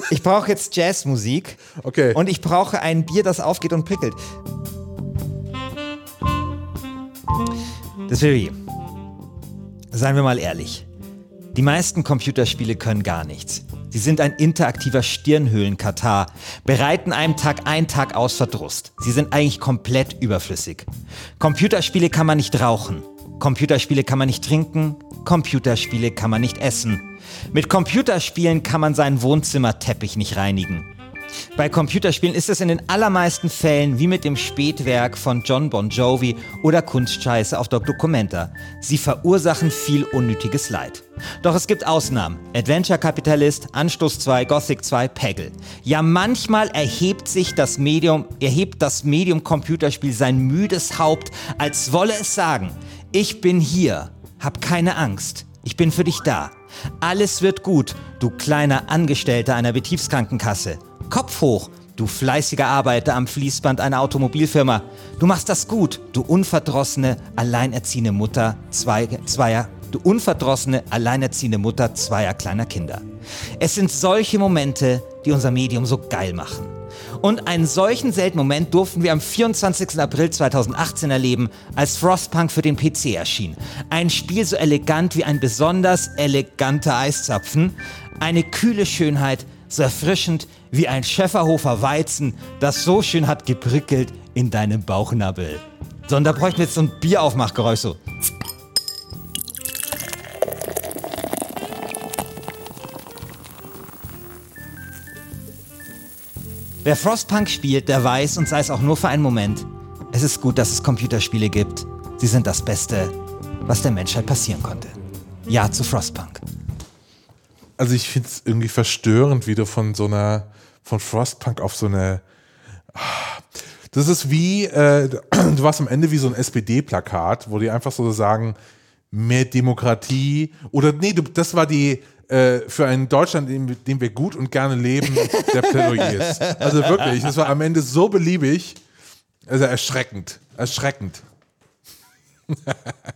[SPEAKER 1] ich brauche jetzt Jazzmusik.
[SPEAKER 2] Okay.
[SPEAKER 1] Und ich brauche ein Bier, das aufgeht und prickelt. Das Plädoyer. Seien wir mal ehrlich. Die meisten Computerspiele können gar nichts. Sie sind ein interaktiver Stirnhöhlen-Katar, bereiten einem Tag ein, Tag aus Verdrust. Sie sind eigentlich komplett überflüssig. Computerspiele kann man nicht rauchen. Computerspiele kann man nicht trinken. Computerspiele kann man nicht essen. Mit Computerspielen kann man seinen Wohnzimmerteppich nicht reinigen. Bei Computerspielen ist es in den allermeisten Fällen wie mit dem Spätwerk von John Bon Jovi oder Kunstscheiße auf der Documenta. Sie verursachen viel unnötiges Leid. Doch es gibt Ausnahmen. Adventure Capitalist, Anstoß 2, Gothic 2, Peggle. Ja, manchmal erhebt sich das Medium, erhebt das Medium Computerspiel sein müdes Haupt, als wolle es sagen, ich bin hier, hab keine Angst, ich bin für dich da. Alles wird gut, du kleiner Angestellter einer Betriebskrankenkasse. Kopf hoch, du fleißiger Arbeiter am Fließband einer Automobilfirma. Du machst das gut, du unverdrossene, alleinerziehende Mutter zwei, zweier, du unverdrossene, alleinerziehende Mutter zweier kleiner Kinder. Es sind solche Momente, die unser Medium so geil machen. Und einen solchen seltenen Moment durften wir am 24. April 2018 erleben, als Frostpunk für den PC erschien. Ein Spiel so elegant wie ein besonders eleganter Eiszapfen, eine kühle Schönheit, so erfrischend wie ein Schäferhofer Weizen, das so schön hat geprickelt in deinem Bauchnabel. So, und da bräuchten wir jetzt so ein Bieraufmachgeräusch so. Wer Frostpunk spielt, der weiß, und sei es auch nur für einen Moment, es ist gut, dass es Computerspiele gibt. Sie sind das Beste, was der Menschheit passieren konnte. Ja zu Frostpunk.
[SPEAKER 2] Also ich finde es irgendwie verstörend, wie du von so einer, von Frostpunk auf so eine. Das ist wie, äh, *clears throat* du warst am Ende wie so ein SPD-Plakat, wo die einfach so sagen, mehr Demokratie oder nee, du, das war die äh, für ein Deutschland, in dem wir gut und gerne leben, der Plädoyers. Also wirklich, das war am Ende so beliebig, also erschreckend, erschreckend.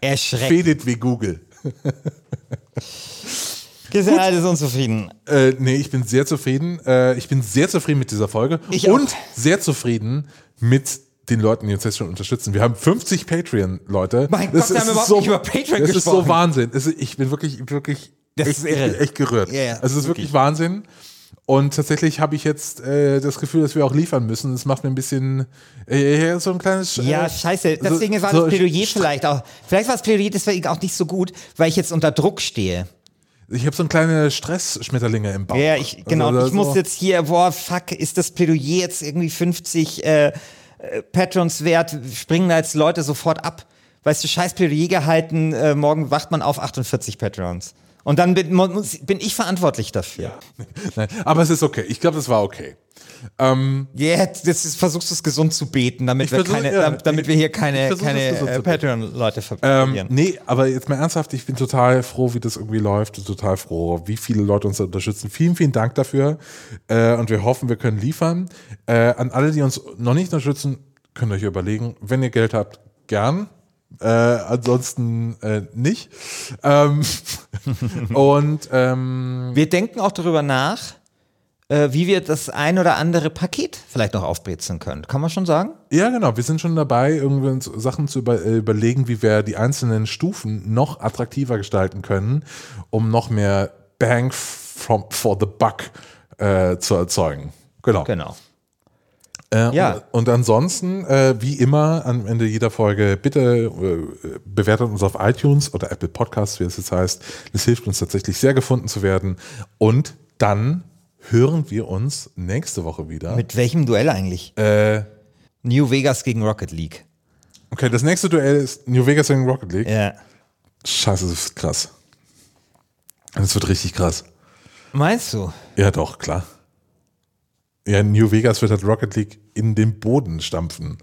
[SPEAKER 1] Erschreckend.
[SPEAKER 2] Fehlt wie Google. *laughs*
[SPEAKER 1] Wir sind alle so unzufrieden.
[SPEAKER 2] Äh, nee, ich bin sehr zufrieden. Äh, ich bin sehr zufrieden mit dieser Folge
[SPEAKER 1] Ich
[SPEAKER 2] und
[SPEAKER 1] auch.
[SPEAKER 2] sehr zufrieden mit den Leuten, die uns jetzt schon unterstützen. Wir haben 50 Patreon-Leute.
[SPEAKER 1] Mein Gott, wir haben überhaupt nicht über Patreon
[SPEAKER 2] Das ist
[SPEAKER 1] gesprochen.
[SPEAKER 2] so Wahnsinn. Ist, ich bin wirklich, wirklich
[SPEAKER 1] Das
[SPEAKER 2] echt,
[SPEAKER 1] ist irre.
[SPEAKER 2] Echt gerührt.
[SPEAKER 1] Ja, ja,
[SPEAKER 2] also es ist wirklich,
[SPEAKER 1] wirklich.
[SPEAKER 2] Wahnsinn. Und tatsächlich habe ich jetzt äh, das Gefühl, dass wir auch liefern müssen. Das macht mir ein bisschen äh, so ein kleines. Äh,
[SPEAKER 1] Ja, scheiße. Deswegen
[SPEAKER 2] so-
[SPEAKER 1] war
[SPEAKER 2] so
[SPEAKER 1] das Plädoyer
[SPEAKER 2] St-
[SPEAKER 1] vielleicht auch. Vielleicht war das Plädoyer deswegen auch nicht so gut, weil ich jetzt unter Druck stehe.
[SPEAKER 2] Ich habe so ein kleine Stressschmetterlinge im Bauch.
[SPEAKER 1] Ja, ich, genau.
[SPEAKER 2] Also,
[SPEAKER 1] ich muss
[SPEAKER 2] so-
[SPEAKER 1] jetzt hier, boah, fuck, ist das Plädoyer jetzt irgendwie 50 äh, äh, Patrons wert? Springen da jetzt Leute sofort ab? Weißt du, scheiß Plädoyer gehalten, äh, morgen wacht man auf 48 Patrons. Und dann bin, muss, bin ich verantwortlich dafür. *laughs*
[SPEAKER 2] Nein, aber es ist okay. Ich glaube, das war okay. Ähm,
[SPEAKER 1] jetzt ist, versuchst du es gesund zu beten, damit, wir,
[SPEAKER 2] versuch-
[SPEAKER 1] keine,
[SPEAKER 2] ja,
[SPEAKER 1] damit,
[SPEAKER 2] ich-
[SPEAKER 1] wir hier keine, keine äh. Patreon-Leute
[SPEAKER 2] ähm,
[SPEAKER 1] verlieren.
[SPEAKER 2] nee, aber jetzt mal ernsthaft, ich bin total froh, wie das irgendwie läuft. Total froh, wie viele Leute uns unterstützen. Vielen, vielen Dank dafür. Äh, und wir hoffen, wir können liefern. Äh, an alle, die uns noch nicht unterstützen, könnt ihr euch überlegen, wenn ihr Geld habt, gern. Äh, ansonsten äh, nicht. Ähm, *laughs* und ähm,
[SPEAKER 1] Wir denken auch darüber nach, äh, wie wir das ein oder andere Paket vielleicht noch aufbrezeln können. Kann man schon sagen?
[SPEAKER 2] Ja, genau. Wir sind schon dabei, irgendwie uns Sachen zu über, äh, überlegen, wie wir die einzelnen Stufen noch attraktiver gestalten können, um noch mehr Bang from, for the Buck äh, zu erzeugen. Genau.
[SPEAKER 1] Genau.
[SPEAKER 2] Äh,
[SPEAKER 1] Ja.
[SPEAKER 2] und, und ansonsten, äh, wie immer, am Ende jeder Folge, bitte äh, bewertet uns auf iTunes oder Apple Podcasts, wie es jetzt heißt. Das hilft uns tatsächlich sehr gefunden zu werden. Und dann hören wir uns nächste Woche wieder.
[SPEAKER 1] Mit welchem Duell eigentlich?
[SPEAKER 2] äh,
[SPEAKER 1] New Vegas gegen Rocket League.
[SPEAKER 2] okay, das nächste Duell ist New Vegas gegen Rocket League.
[SPEAKER 1] Ja.
[SPEAKER 2] Scheiße, das ist krass. Das wird richtig krass.
[SPEAKER 1] Meinst du?
[SPEAKER 2] Ja, doch, klar. Ja, New Vegas wird halt Rocket League in den Boden stampfen.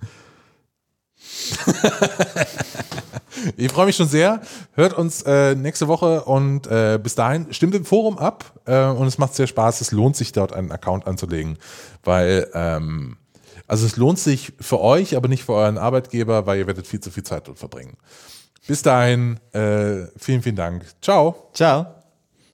[SPEAKER 2] Ich freue mich schon sehr. Hört uns äh, nächste Woche und äh, bis dahin stimmt im Forum ab äh, und es macht sehr Spaß. Es lohnt sich dort einen Account anzulegen, weil ähm, also es lohnt sich für euch, aber nicht für euren Arbeitgeber, weil ihr werdet viel zu viel Zeit dort verbringen. Bis dahin, äh, vielen, vielen Dank. Ciao.
[SPEAKER 1] Ciao.